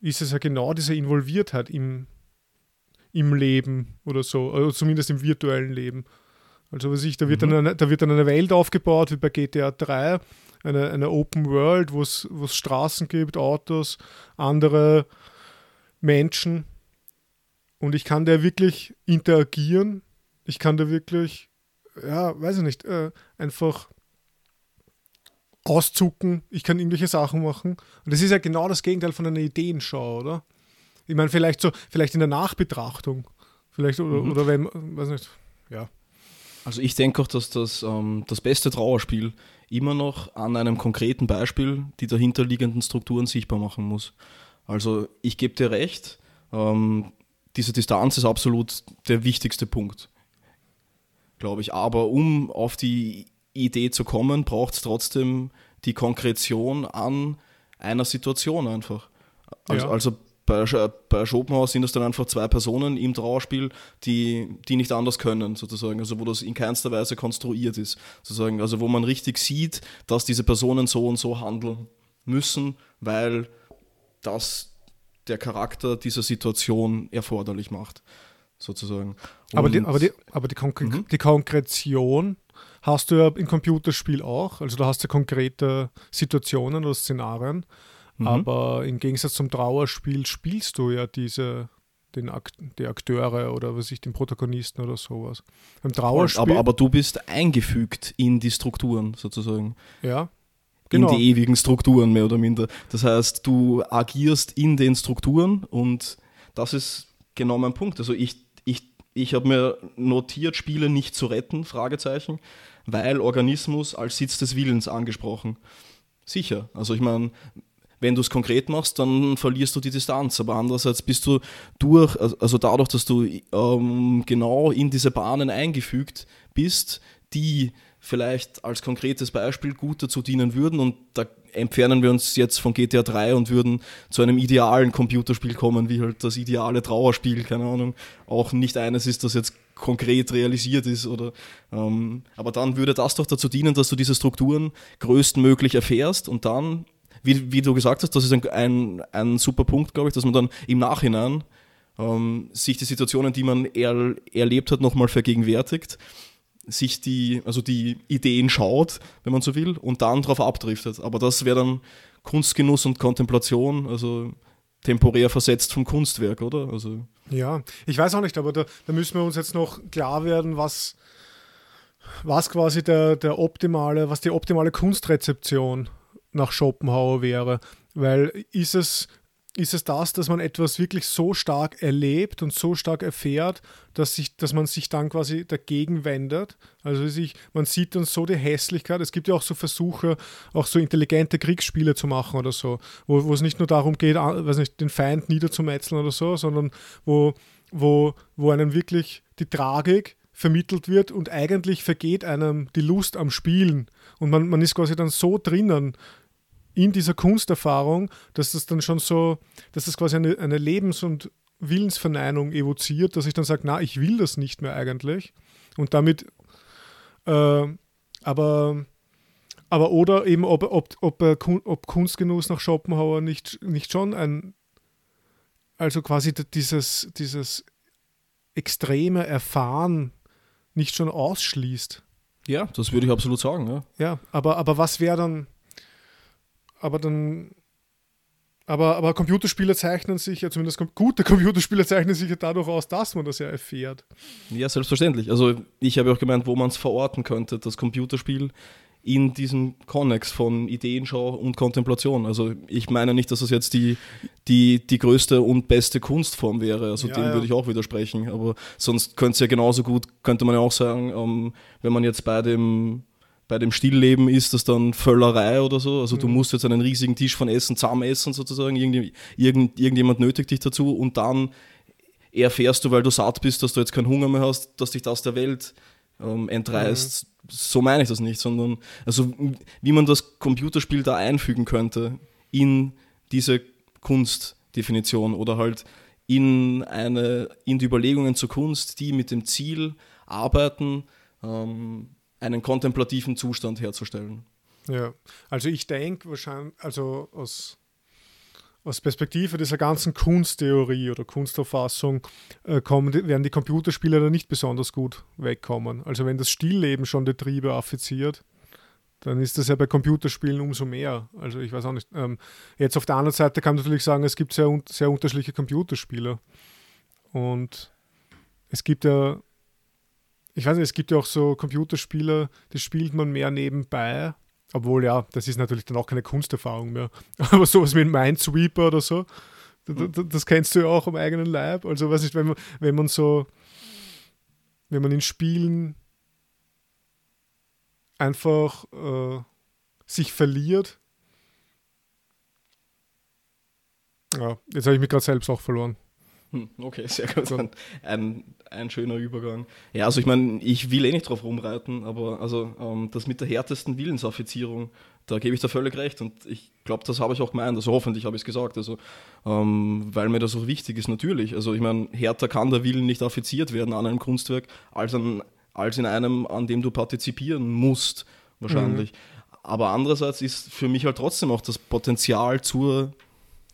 ist es ja genau diese Involviertheit im, im Leben oder so, oder zumindest im virtuellen Leben. Also was ich, da wird, mhm. dann eine, da wird dann eine Welt aufgebaut, wie bei GTA 3, eine, eine Open World, wo es Straßen gibt, Autos, andere Menschen. Und ich kann da wirklich interagieren. Ich kann da wirklich, ja, weiß ich nicht, äh, einfach auszucken. Ich kann irgendwelche Sachen machen. Und das ist ja genau das Gegenteil von einer Ideenschau, oder? Ich meine, vielleicht so, vielleicht in der Nachbetrachtung. Vielleicht, oder, mhm. oder wenn, weiß nicht, ja. Also ich denke auch, dass das, ähm, das beste Trauerspiel immer noch an einem konkreten Beispiel die dahinterliegenden Strukturen sichtbar machen muss. Also ich gebe dir recht, ähm, diese Distanz ist absolut der wichtigste Punkt, glaube ich. Aber um auf die Idee zu kommen, braucht es trotzdem die Konkretion an einer Situation einfach. Also, ja. also bei, bei Schopenhauer sind es dann einfach zwei Personen im Trauerspiel, die, die nicht anders können, sozusagen. Also wo das in keinster Weise konstruiert ist, sozusagen. Also wo man richtig sieht, dass diese Personen so und so handeln müssen, weil das der Charakter dieser Situation erforderlich macht, sozusagen. Aber die, aber die, aber die, Konkre mhm. die Konkretion hast du ja im Computerspiel auch. Also da hast du konkrete Situationen oder Szenarien. Mhm. Aber im Gegensatz zum Trauerspiel spielst du ja diese, den Akt, die Akteure oder was ich, den Protagonisten oder sowas. Beim Trauerspiel. Aber, aber du bist eingefügt in die Strukturen sozusagen. Ja. Genau. In die ewigen Strukturen mehr oder minder. Das heißt, du agierst in den Strukturen und das ist genau mein Punkt. Also ich, ich habe mir notiert, Spiele nicht zu retten, Fragezeichen, weil Organismus als Sitz des Willens angesprochen. Sicher. Also ich meine, wenn du es konkret machst, dann verlierst du die Distanz. Aber andererseits bist du durch, also dadurch, dass du ähm, genau in diese Bahnen eingefügt bist, die vielleicht als konkretes Beispiel gut dazu dienen würden. Und da entfernen wir uns jetzt von GTA 3 und würden zu einem idealen Computerspiel kommen, wie halt das ideale Trauerspiel, keine Ahnung, auch nicht eines ist, das jetzt konkret realisiert ist oder ähm, aber dann würde das doch dazu dienen, dass du diese Strukturen größtmöglich erfährst und dann wie, wie du gesagt hast, das ist ein, ein, ein super Punkt, glaube ich, dass man dann im Nachhinein ähm, sich die Situationen, die man er, erlebt hat, nochmal vergegenwärtigt, sich die, also die Ideen schaut, wenn man so will, und dann darauf abdriftet. Aber das wäre dann Kunstgenuss und Kontemplation, also temporär versetzt vom Kunstwerk, oder? Also ja, ich weiß auch nicht, aber da, da müssen wir uns jetzt noch klar werden, was, was quasi der, der optimale, was die optimale Kunstrezeption nach Schopenhauer wäre. Weil ist es, ist es das, dass man etwas wirklich so stark erlebt und so stark erfährt, dass, sich, dass man sich dann quasi dagegen wendet. Also sich, man sieht dann so die Hässlichkeit. Es gibt ja auch so Versuche, auch so intelligente Kriegsspiele zu machen oder so, wo, wo es nicht nur darum geht, weiß nicht, den Feind niederzumetzeln oder so, sondern wo, wo, wo einem wirklich die Tragik vermittelt wird und eigentlich vergeht einem die Lust am Spielen und man, man ist quasi dann so drinnen in dieser Kunsterfahrung, dass das dann schon so, dass das quasi eine, eine Lebens- und Willensverneinung evoziert, dass ich dann sage, na, ich will das nicht mehr eigentlich. Und damit, äh, aber, aber oder eben, ob, ob, ob, ob Kunstgenuss nach Schopenhauer nicht, nicht schon ein, also quasi dieses, dieses extreme Erfahren nicht schon ausschließt. Ja, das würde ich absolut sagen. Ja, ja aber, aber was wäre dann, aber dann. Aber, aber Computerspiele zeichnen sich ja, zumindest gute Computerspiele zeichnen sich ja dadurch aus, dass man das ja erfährt. Ja, selbstverständlich. Also ich habe auch gemeint, wo man es verorten könnte, das Computerspiel in diesem Konnex von Ideenschau und Kontemplation. Also ich meine nicht, dass das jetzt die, die, die größte und beste Kunstform wäre. Also ja, dem ja. würde ich auch widersprechen. Aber sonst könnte es ja genauso gut, könnte man ja auch sagen, ähm, wenn man jetzt bei dem bei dem Stillleben ist das dann Völlerei oder so. Also mhm. du musst jetzt einen riesigen Tisch von Essen zusammen essen sozusagen. Irgend, irgend, irgendjemand nötigt dich dazu und dann erfährst du, weil du satt bist, dass du jetzt keinen Hunger mehr hast, dass dich das der Welt ähm, entreißt. Mhm. So meine ich das nicht, sondern also wie man das Computerspiel da einfügen könnte in diese Kunstdefinition oder halt in eine in die Überlegungen zur Kunst, die mit dem Ziel arbeiten, ähm, einen kontemplativen Zustand herzustellen. Ja, also ich denke wahrscheinlich, also aus, aus Perspektive dieser ganzen Kunsttheorie oder Kunstauffassung äh, kommen, werden die Computerspiele da nicht besonders gut wegkommen. Also wenn das Stillleben schon die Triebe affiziert, dann ist das ja bei Computerspielen umso mehr. Also ich weiß auch nicht. Ähm, jetzt auf der anderen Seite kann man natürlich sagen, es gibt sehr, sehr unterschiedliche Computerspiele. Und es gibt ja, ich weiß nicht, es gibt ja auch so Computerspiele, die spielt man mehr nebenbei obwohl, ja, das ist natürlich dann auch keine Kunsterfahrung mehr. Aber sowas wie ein Minesweeper oder so, das, das kennst du ja auch am eigenen Leib. Also, was ist, wenn man, wenn man so, wenn man in Spielen einfach äh, sich verliert. Ja, jetzt habe ich mich gerade selbst auch verloren. Hm, okay, sehr gut. Ein, ein, ein, schöner Übergang. Ja, also ich meine, ich will eh nicht drauf rumreiten, aber also ähm, das mit der härtesten Willensaffizierung, da gebe ich da völlig recht und ich glaube, das habe ich auch gemeint, also hoffentlich habe ich es gesagt, also ähm, weil mir das auch wichtig ist, natürlich. Also ich meine, härter kann der Willen nicht affiziert werden an einem Kunstwerk, als, an, als in einem, an dem du partizipieren musst, wahrscheinlich. Mhm. Aber andererseits ist für mich halt trotzdem auch das Potenzial zur,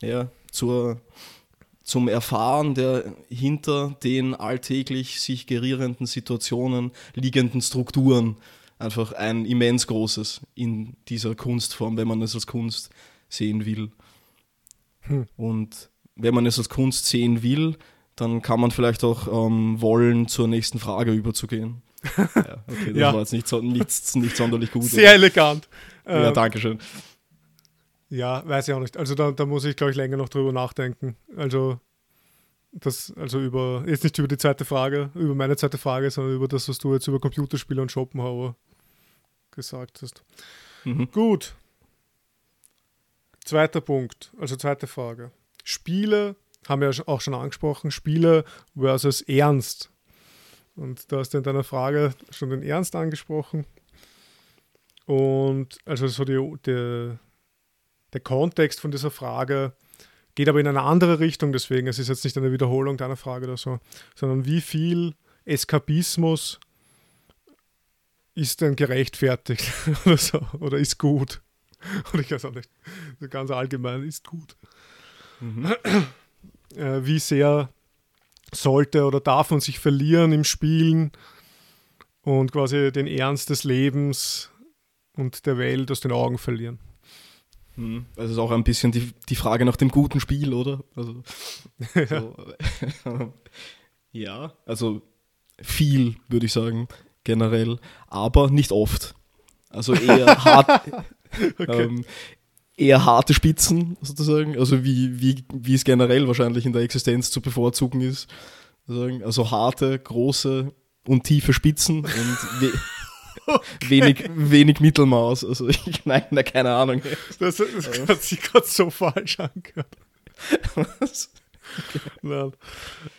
ja, zur zum Erfahren der hinter den alltäglich sich gerierenden Situationen liegenden Strukturen einfach ein immens großes in dieser Kunstform, wenn man es als Kunst sehen will. Hm. Und wenn man es als Kunst sehen will, dann kann man vielleicht auch ähm, wollen, zur nächsten Frage überzugehen. ja, okay, das ja. war jetzt nicht, so, nicht, nicht sonderlich gut. Sehr elegant. Ja, ähm, danke schön. Ja, weiß ich auch nicht. Also da, da muss ich, glaube ich, länger noch drüber nachdenken. Also das, also über, jetzt nicht über die zweite Frage, über meine zweite Frage, sondern über das, was du jetzt über Computerspiele und Schopenhauer gesagt hast. Mhm. Gut. Zweiter Punkt, also zweite Frage. Spiele, haben wir ja auch schon angesprochen, Spiele versus Ernst. Und da hast du in deiner Frage schon den Ernst angesprochen. Und also so die, der, der Kontext von dieser Frage geht aber in eine andere Richtung, deswegen es ist jetzt nicht eine Wiederholung deiner Frage oder so, sondern wie viel Eskapismus ist denn gerechtfertigt oder so, oder ist gut? Oder ich weiß auch nicht, ganz allgemein ist gut. Mhm. Äh, wie sehr sollte oder darf man sich verlieren im Spielen und quasi den Ernst des Lebens und der Welt aus den Augen verlieren? Hm. Also ist auch ein bisschen die, die Frage nach dem guten Spiel, oder? Also, so, ja, also viel, würde ich sagen, generell, aber nicht oft. Also eher hart, okay. ähm, eher harte Spitzen sozusagen, also wie, wie, wie es generell wahrscheinlich in der Existenz zu bevorzugen ist. Also harte, große und tiefe Spitzen und wenig, wenig Mittelmaß. Also ich meine, keine Ahnung. Das, das hat sich gerade so falsch angehört. Was? Okay.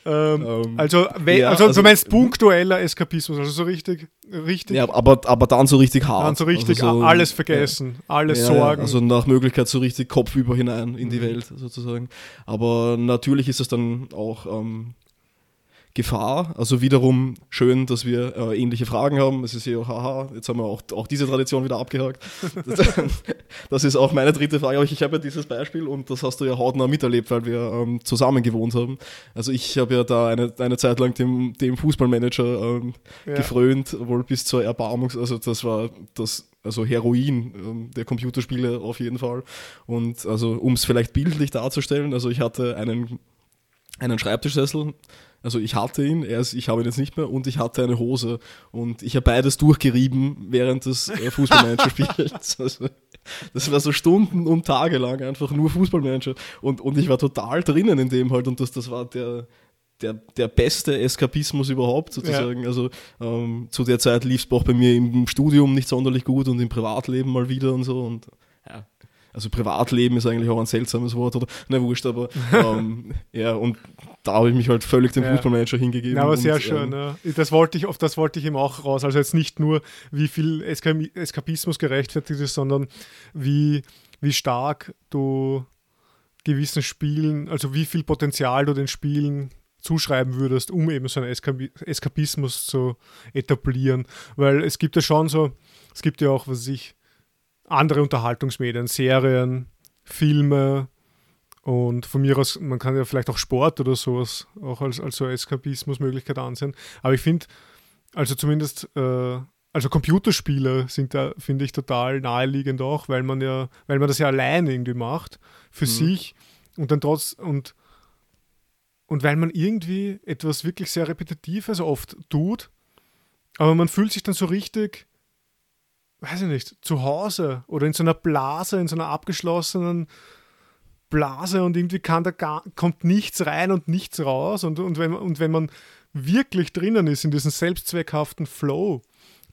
Ähm, um, ähm, also, ja, also, also, du meinst punktueller Eskapismus, also so richtig, richtig. Ja, aber, aber dann so richtig hart. Dann so richtig also so, alles vergessen, ja, alles ja, Sorgen. Also nach Möglichkeit so richtig kopfüber hinein in die mhm. Welt sozusagen. Aber natürlich ist es dann auch ähm, Gefahr. Also wiederum schön, dass wir äh, ähnliche Fragen haben. Es ist ja, haha, jetzt haben wir auch, auch diese Tradition wieder abgehakt. Das, das ist auch meine dritte Frage. Aber ich, ich habe ja dieses Beispiel und das hast du ja hautnah miterlebt, weil wir ähm, zusammen gewohnt haben. Also ich habe ja da eine, eine Zeit lang dem, dem Fußballmanager ähm, ja. gefrönt, wohl bis zur Erbarmungs... Also das war das also Heroin ähm, der Computerspiele auf jeden Fall. Und also um es vielleicht bildlich darzustellen, also ich hatte einen, einen Schreibtischsessel also ich hatte ihn, er ist, ich habe ihn jetzt nicht mehr und ich hatte eine Hose und ich habe beides durchgerieben während des äh, Fußballmanager-Spiels. Also, das war so Stunden und Tage lang einfach nur Fußballmanager und, und ich war total drinnen in dem halt und das, das war der, der, der beste Eskapismus überhaupt sozusagen. Ja. Also ähm, zu der Zeit lief es auch bei mir im Studium nicht sonderlich gut und im Privatleben mal wieder und so und also Privatleben ist eigentlich auch ein seltsames Wort, oder? Na, wurscht, aber ähm, ja, und da habe ich mich halt völlig dem ja. Fußballmanager hingegeben. Ja, aber sehr und, schön, ähm, ja. Das wollte ich, auf das wollte ich ihm auch raus. Also jetzt nicht nur, wie viel Eskapismus gerechtfertigt ist, sondern wie, wie stark du gewissen Spielen, also wie viel Potenzial du den Spielen zuschreiben würdest, um eben so einen Eskapismus zu etablieren. Weil es gibt ja schon so, es gibt ja auch, was ich, andere Unterhaltungsmedien, Serien, Filme und von mir aus, man kann ja vielleicht auch Sport oder sowas auch als, als so Eskapismusmöglichkeit ansehen. Aber ich finde, also zumindest, äh, also Computerspiele sind da, finde ich, total naheliegend auch, weil man ja, weil man das ja allein irgendwie macht, für mhm. sich und dann trotz und und weil man irgendwie etwas wirklich sehr Repetitives oft tut, aber man fühlt sich dann so richtig weiß ich nicht, zu Hause oder in so einer Blase, in so einer abgeschlossenen Blase und irgendwie kann da gar, kommt nichts rein und nichts raus. Und, und, wenn, und wenn man wirklich drinnen ist in diesem selbstzweckhaften Flow,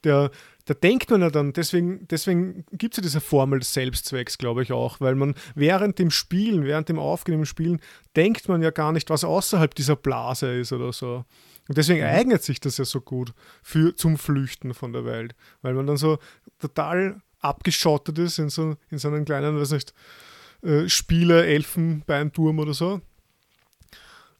der, da denkt man ja dann, deswegen, deswegen gibt es ja diese Formel des Selbstzwecks, glaube ich auch, weil man während dem Spielen, während dem aufgenehmen Spielen, denkt man ja gar nicht, was außerhalb dieser Blase ist oder so. Und deswegen mhm. eignet sich das ja so gut für, zum Flüchten von der Welt, weil man dann so total abgeschottet ist in so, in so einem kleinen, weiß nicht, äh, Spiele, Elfenbeinturm oder so.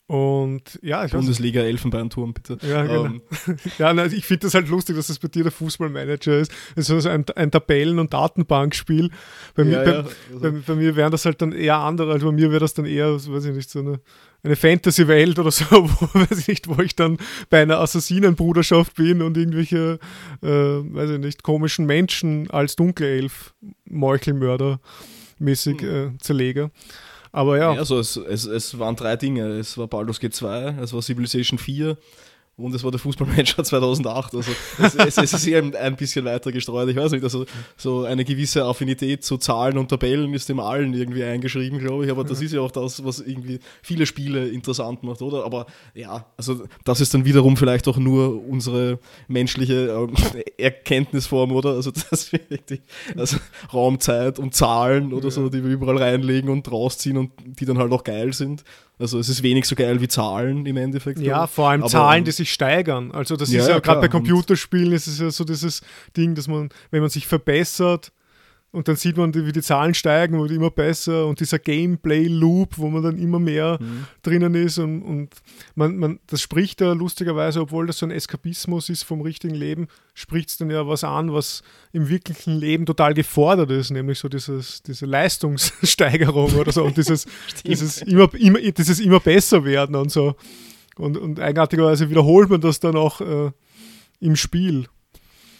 Und ja, ich Bundesliga Elfenbeinturm, bitte. Ja, genau. Um. Ähm. ja, nein, ich finde das halt lustig, dass das bei dir der Fußballmanager ist. Es ist ein, ein Tabellen- und Datenbankspiel. Bei, ja, mir, ja. Also. Bei, bei, mir wären das halt dann eher andere, also bei mir wäre das dann eher, weiß ich nicht, so eine, eine Fantasy-Welt oder so, wo, weiß ich nicht, wo ich dann bei einer Assassinenbruderschaft bin und irgendwelche, äh, weiß ich nicht, komischen Menschen als Dunkelelf, Meuchelmörder mäßig hm. äh, zerlege. Aber ja. also es, es, es waren drei Dinge. Es war Baldur's Gate 2, es war Civilization 4 und es war der Fußballmanager 2008. Also es, es, es ist eher ein bisschen weiter gestreut. Ich weiß nicht, also so eine gewisse Affinität zu Zahlen und Tabellen ist dem allen irgendwie eingeschrieben, glaube ich. Aber das ist ja auch das, was irgendwie viele Spiele interessant macht, oder? Aber ja, also das ist dann wiederum vielleicht auch nur unsere menschliche ähm, Erkenntnisform, oder? Also das wirklich, also Raumzeit und Zahlen oder so, die wir überall reinlegen und rausziehen und die dann halt auch geil sind. Also es ist wenig so geil wie Zahlen im Endeffekt. Ja, vor allem aber, Zahlen, die sich steigern. Also das ja, ist ja, ja gerade bei Computerspielen ist es ja so dieses Ding, dass man, wenn man sich verbessert, und dann sieht man, wie die Zahlen steigen und immer besser und dieser Gameplay-Loop, wo man dann immer mehr mhm. drinnen ist und, und man, man, das spricht ja lustigerweise, obwohl das so ein Eskapismus ist vom richtigen Leben, spricht es dann ja was an, was im wirklichen Leben total gefordert ist, nämlich so dieses, diese Leistungssteigerung oder so und dieses, dieses, immer, immer, dieses immer besser werden und so. Und, und eigenartigerweise wiederholt man das dann auch äh, im Spiel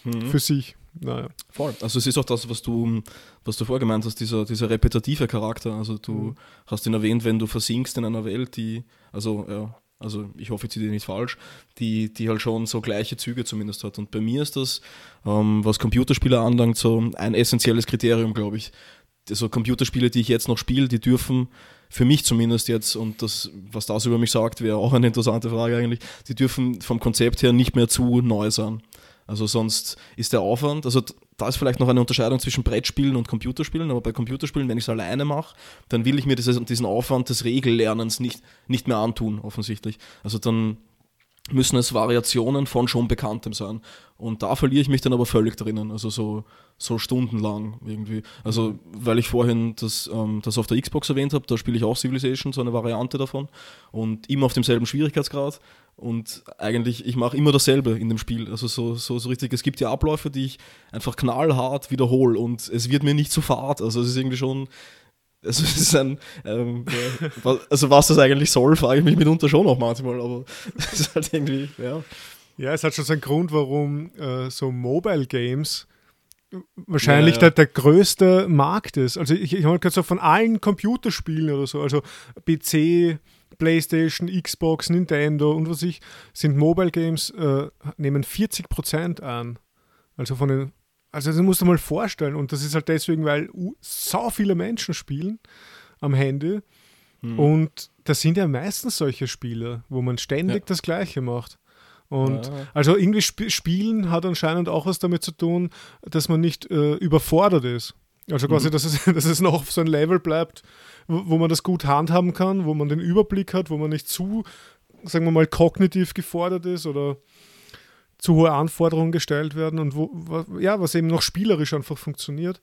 mhm. für sich. Naja. Voll. Also es ist auch das, was du, was du vorgemeint hast, dieser, dieser repetitive Charakter. Also du mhm. hast ihn erwähnt, wenn du versinkst in einer Welt, die, also ja, also ich hoffe, ich ziehe dir nicht falsch, die, die halt schon so gleiche Züge zumindest hat. Und bei mir ist das, ähm, was Computerspiele anlangt, so ein essentielles Kriterium, glaube ich. Also Computerspiele, die ich jetzt noch spiele, die dürfen für mich zumindest jetzt, und das, was das über mich sagt, wäre auch eine interessante Frage eigentlich, die dürfen vom Konzept her nicht mehr zu neu sein. Also sonst ist der Aufwand, also da ist vielleicht noch eine Unterscheidung zwischen Brettspielen und Computerspielen, aber bei Computerspielen, wenn ich es alleine mache, dann will ich mir dieses, diesen Aufwand des Regellernens nicht, nicht mehr antun, offensichtlich. Also dann müssen es Variationen von schon Bekanntem sein. Und da verliere ich mich dann aber völlig drinnen, also so, so stundenlang irgendwie. Also, weil ich vorhin das, ähm, das auf der Xbox erwähnt habe, da spiele ich auch Civilization, so eine Variante davon. Und immer auf demselben Schwierigkeitsgrad. Und eigentlich, ich mache immer dasselbe in dem Spiel. Also so, so, so richtig, es gibt ja Abläufe, die ich einfach knallhart wiederhole und es wird mir nicht zu fad. Also es ist irgendwie schon, also es ist ein, ähm, also was das eigentlich soll, frage ich mich mitunter schon auch manchmal, aber es ist halt irgendwie, ja. Ja, es hat schon seinen Grund, warum äh, so Mobile Games wahrscheinlich ja, ja. Der, der größte Markt ist. Also ich, ich habe so von allen Computerspielen oder so, also PC, PlayStation, Xbox, Nintendo und was ich, sind Mobile Games, äh, nehmen 40% an. Also von den, also das musst du mal vorstellen. Und das ist halt deswegen, weil so viele Menschen spielen am Handy. Hm. Und das sind ja meistens solche Spiele, wo man ständig ja. das Gleiche macht. Und ja. also irgendwie sp Spielen hat anscheinend auch was damit zu tun, dass man nicht äh, überfordert ist. Also quasi, mhm. dass, es, dass es noch auf so ein Level bleibt, wo, wo, man das gut handhaben kann, wo man den Überblick hat, wo man nicht zu, sagen wir mal, kognitiv gefordert ist oder zu hohe Anforderungen gestellt werden und wo, ja, was eben noch spielerisch einfach funktioniert.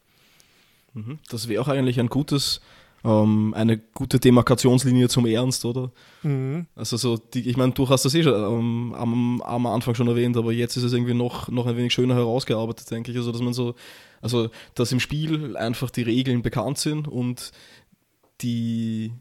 Mhm. Das wäre auch eigentlich ein gutes ähm, eine gute Demarkationslinie zum Ernst, oder? Mhm. Also so, die, ich meine, du hast das eh schon ähm, am, am Anfang schon erwähnt, aber jetzt ist es irgendwie noch, noch ein wenig schöner herausgearbeitet, denke ich. Also dass man so, also dass im Spiel einfach die Regeln bekannt sind und die,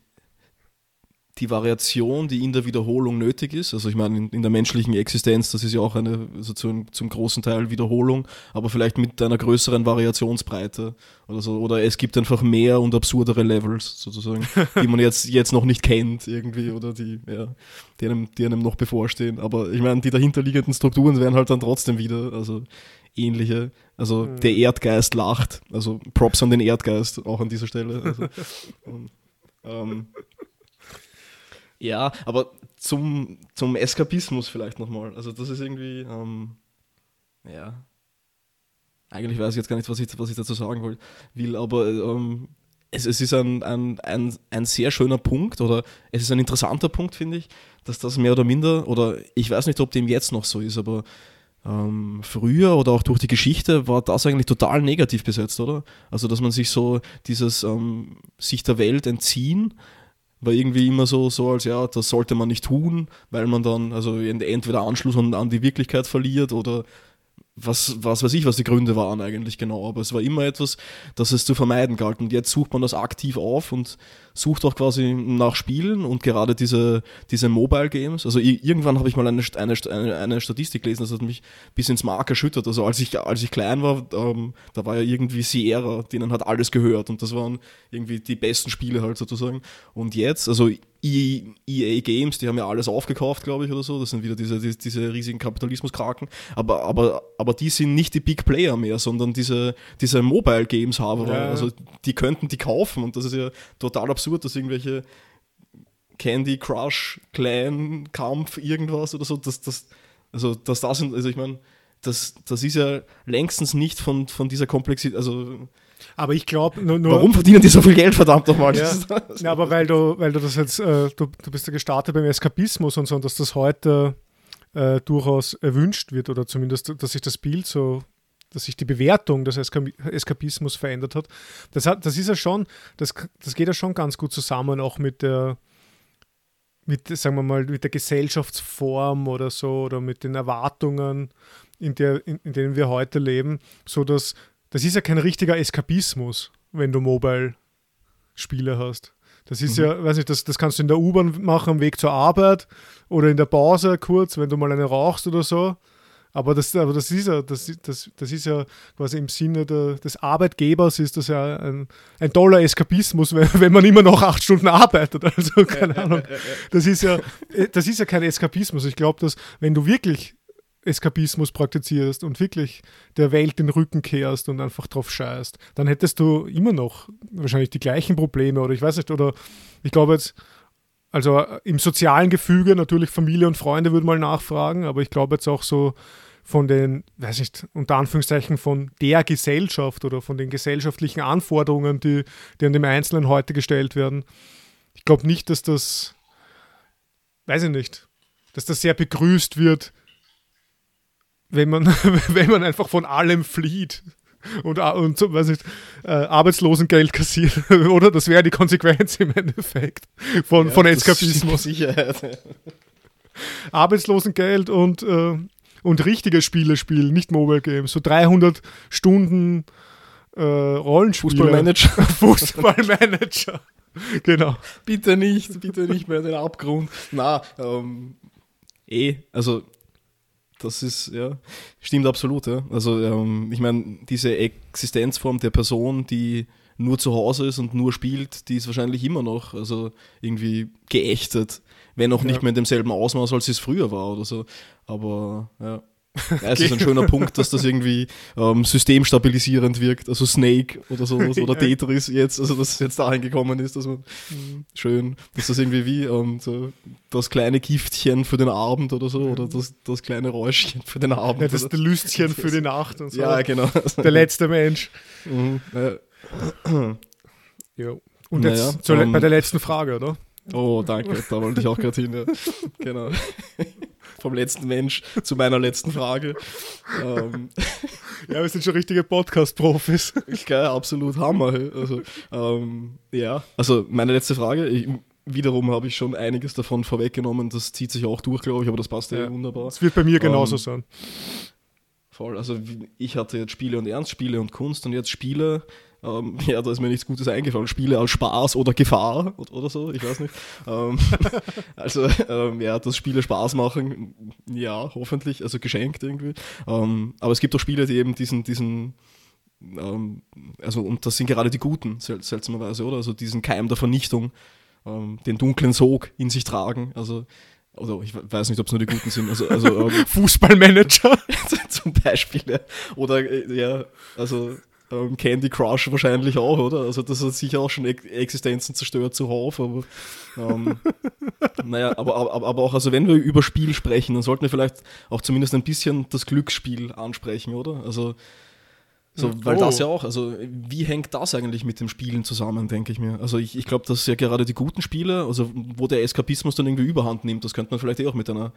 die Variation, die in der Wiederholung nötig ist. Also ich meine, in, in der menschlichen Existenz, das ist ja auch eine also zum, zum großen Teil Wiederholung, aber vielleicht mit einer größeren Variationsbreite oder so. Oder es gibt einfach mehr und absurdere Levels sozusagen, die man jetzt, jetzt noch nicht kennt irgendwie oder die, ja, die einem, die einem noch bevorstehen. Aber ich meine, die dahinterliegenden Strukturen werden halt dann trotzdem wieder, also ähnliche. Also Mhm. der Erdgeist lacht. Also Props an den Erdgeist auch an dieser Stelle. Also, und, ähm, ja, aber zum, zum Eskapismus vielleicht nochmal. Also das ist irgendwie, ähm, ja, eigentlich weiß ich jetzt gar nicht, was ich, was ich dazu sagen will, aber ähm, es, es ist ein, ein, ein, ein sehr schöner Punkt oder es ist ein interessanter Punkt, finde ich, dass das mehr oder minder, oder ich weiß nicht, ob dem jetzt noch so ist, aber ähm, früher oder auch durch die Geschichte war das eigentlich total negativ besetzt, oder? Also, dass man sich so dieses ähm, sich der Welt entziehen, war irgendwie immer so, so als ja, das sollte man nicht tun, weil man dann also ent- entweder Anschluss an, an die Wirklichkeit verliert oder was, was weiß ich, was die Gründe waren eigentlich genau, aber es war immer etwas, das es zu vermeiden galt. Und jetzt sucht man das aktiv auf und sucht auch quasi nach Spielen und gerade diese, diese Mobile Games. Also irgendwann habe ich mal eine, eine, eine Statistik gelesen, das hat mich bis ins Mark erschüttert. Also als ich, als ich klein war, ähm, da war ja irgendwie Sierra, denen hat alles gehört und das waren irgendwie die besten Spiele halt sozusagen. Und jetzt, also EA, Games, die haben ja alles aufgekauft, glaube ich, oder so. Das sind wieder diese, diese, diese riesigen Kapitalismuskraken. Aber, aber, aber die sind nicht die Big Player mehr, sondern diese, diese Mobile Games haben. Ja. Also die könnten die kaufen und das ist ja total absurd, dass irgendwelche Candy Crush, Clan, Kampf, irgendwas oder so, dass das, also dass das sind, also ich meine, das, das ist ja längstens nicht von, von dieser Komplexität, also Aber ich glaube, nur, nur warum verdienen die so viel Geld, verdammt nochmal? Ja. Ja, aber weil du, weil du das jetzt, äh, du, du bist ja gestartet beim Eskapismus und so, und dass das heute äh, durchaus erwünscht wird oder zumindest, dass sich das Bild so, dass sich die Bewertung des Eska Eskapismus verändert hat. Das, hat. das ist ja schon, das, das geht ja schon ganz gut zusammen, auch mit der, mit, sagen wir mal, mit der Gesellschaftsform oder so oder mit den Erwartungen, in, der, in, in denen wir heute leben, so dass das ist ja kein richtiger Eskapismus, wenn du Mobile-Spiele hast. Das ist Mhm. ja, weiß nicht, das, das kannst du in der U-Bahn machen am Weg zur Arbeit oder in der Pause kurz, wenn du mal eine rauchst oder so. Aber das, aber das ist ja, das, das, das ist ja quasi im Sinne der, des Arbeitgebers ist das ja ein, ein toller Eskapismus, wenn, wenn man immer noch acht Stunden arbeitet. Also keine Ahnung. Das ist ja, das ist ja kein Eskapismus. Ich glaube, dass wenn du wirklich Eskapismus praktizierst und wirklich der Welt den Rücken kehrst und einfach drauf scheißt, dann hättest du immer noch wahrscheinlich die gleichen Probleme oder ich weiß nicht, oder ich glaube jetzt, also äh, im sozialen Gefüge natürlich Familie und Freunde würde mal nachfragen, aber ich glaube jetzt auch so von den, weiß nicht, unter Anführungszeichen von der Gesellschaft oder von den gesellschaftlichen Anforderungen, die, die an dem Einzelnen heute gestellt werden. Ich glaube nicht, dass das, weiß ich nicht, dass das sehr begrüßt wird, wenn man, wenn man einfach von allem flieht und, und weiß nicht, äh, Arbeitslosengeld kassiert, oder? Das wäre die Konsequenz im Endeffekt von, Ja, von Eskapismus. Sicherheit. Arbeitslosengeld und, äh, und richtige Spiele spielen, nicht Mobile Games. So 300 Stunden äh, Rollenspiele. Fußballmanager. Fußballmanager. genau. bitte nicht, bitte nicht mehr in den Abgrund. Na, ähm, eh, also das ist, ja, stimmt absolut, ja. Also ähm, ich meine, diese Existenzform der Person, die nur zu Hause ist und nur spielt, die ist wahrscheinlich immer noch, also irgendwie geächtet, wenn auch nicht Ja. mehr in demselben Ausmaß, als es früher war oder so. Aber ja. Ja, es ist ein schöner Punkt, dass das irgendwie ähm, systemstabilisierend wirkt. Also Snake oder sowas oder. Tetris jetzt, also dass es jetzt dahin gekommen ist, dass man schön, dass das irgendwie wie ähm, so das kleine Giftchen für den Abend oder so oder das, das kleine Räuschchen für den Abend. Ja, das? Lüstchen für die Nacht und so. ja genau. Der letzte Mensch. Mhm, ja. Und Naja, jetzt ähm, bei der letzten Frage, oder? Oh, danke, da wollte ich auch gerade hin. Ja. Genau. Vom letzten Mensch zu meiner letzten Frage. Ähm. Ja, wir sind schon richtige Podcast-Profis. Geil, absolut Hammer. Also, ähm, ja, also meine letzte Frage. Ich, wiederum habe ich schon einiges davon vorweggenommen. Das zieht sich auch durch, glaube ich, aber das passt ja, ja wunderbar. Es wird bei mir genauso ähm, sein. Voll. Also ich hatte jetzt Spiele und Ernstspiele und Kunst und jetzt Spiele. Ähm, ja, da ist mir nichts Gutes eingefallen. Spiele als Spaß oder Gefahr oder so, ich weiß nicht. ähm, also ähm, ja, dass Spiele Spaß machen, ja, hoffentlich, also geschenkt irgendwie. Ähm, aber es gibt auch Spiele, die eben diesen, diesen ähm, also und das sind gerade die Guten, seltsamerweise, oder? Also diesen Keim der Vernichtung ähm, den dunklen Sog in sich tragen. Also, also ich weiß nicht, ob es nur die Guten sind. Also, also Fußballmanager zum Beispiel. Oder äh, ja, also ähm, Candy Crush wahrscheinlich auch, oder? Also das hat sicher auch schon Existenzen zerstört zuhauf, aber ähm, naja, aber, aber, aber auch, also wenn wir über Spiel sprechen, dann sollten wir vielleicht auch zumindest ein bisschen das Glücksspiel ansprechen, oder? Also so, weil oh. das ja auch, also wie hängt das eigentlich mit dem Spielen zusammen, denke ich mir. Also ich, ich glaube, dass ja gerade die guten Spiele, also wo der Eskapismus dann irgendwie überhand nimmt, das könnte man vielleicht eh auch mit einer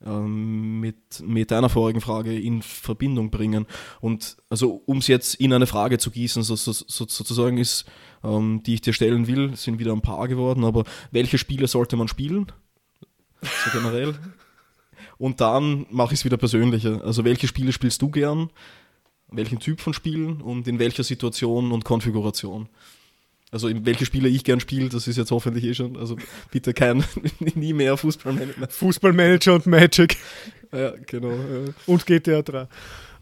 mit, mit deiner vorigen Frage in Verbindung bringen. Und also um es jetzt in eine Frage zu gießen, so, so, so, sozusagen ist, ähm, die ich dir stellen will, sind wieder ein paar geworden, aber welche Spiele sollte man spielen? So generell. Und dann mache ich es wieder persönlicher. Also welche Spiele spielst du gern? welchen Typ von Spielen und in welcher Situation und Konfiguration. Also in welche Spiele ich gern spiele, das ist jetzt hoffentlich eh schon. Also bitte kein, nie mehr Fußballmanager. Fußballmanager und Magic. Ja, genau. Ja. Und GTA 3.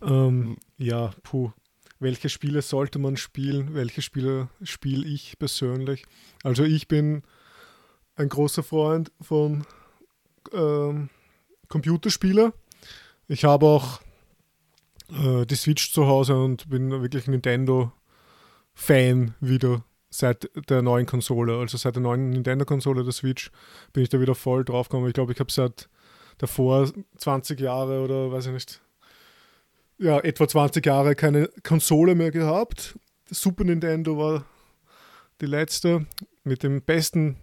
Ähm, ja, puh. Welche Spiele sollte man spielen? Welche Spiele spiele ich persönlich? Also ich bin ein großer Freund von ähm, Computerspielen. Ich habe auch äh, die Switch zu Hause und bin wirklich Nintendo-Fan wieder seit der neuen Konsole. Also seit der neuen Nintendo-Konsole der Switch bin ich da wieder voll drauf gekommen. Ich glaube, ich habe seit davor 20 Jahre oder weiß ich nicht, ja, etwa 20 Jahre keine Konsole mehr gehabt. Super Nintendo war die letzte mit dem besten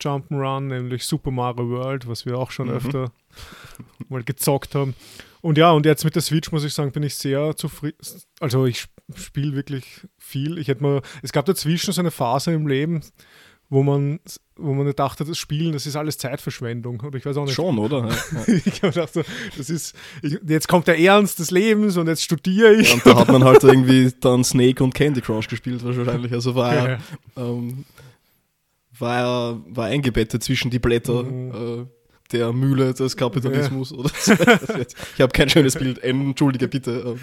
Jump'n'Run, nämlich Super Mario World, was wir auch schon mhm. öfter mal gezockt haben. Und ja, und jetzt mit der Switch muss ich sagen, bin ich sehr zufrieden. Also ich spiele wirklich viel. Ich hätte mal, es gab dazwischen so eine Phase im Leben, wo man, wo man dachte, das Spielen, das ist alles Zeitverschwendung. Oder ich weiß auch nicht. Schon, oder? Ja. ich habe gedacht, das ist, ich, jetzt kommt der Ernst des Lebens und jetzt studiere ich. und da hat man halt irgendwie dann Snake und Candy Crush gespielt wahrscheinlich. Also war ja, ja. Ähm, war er war eingebettet zwischen die Blätter. Mhm. Äh, der Mühle des Kapitalismus ja. oder so. Ich habe kein schönes Bild. Entschuldige bitte.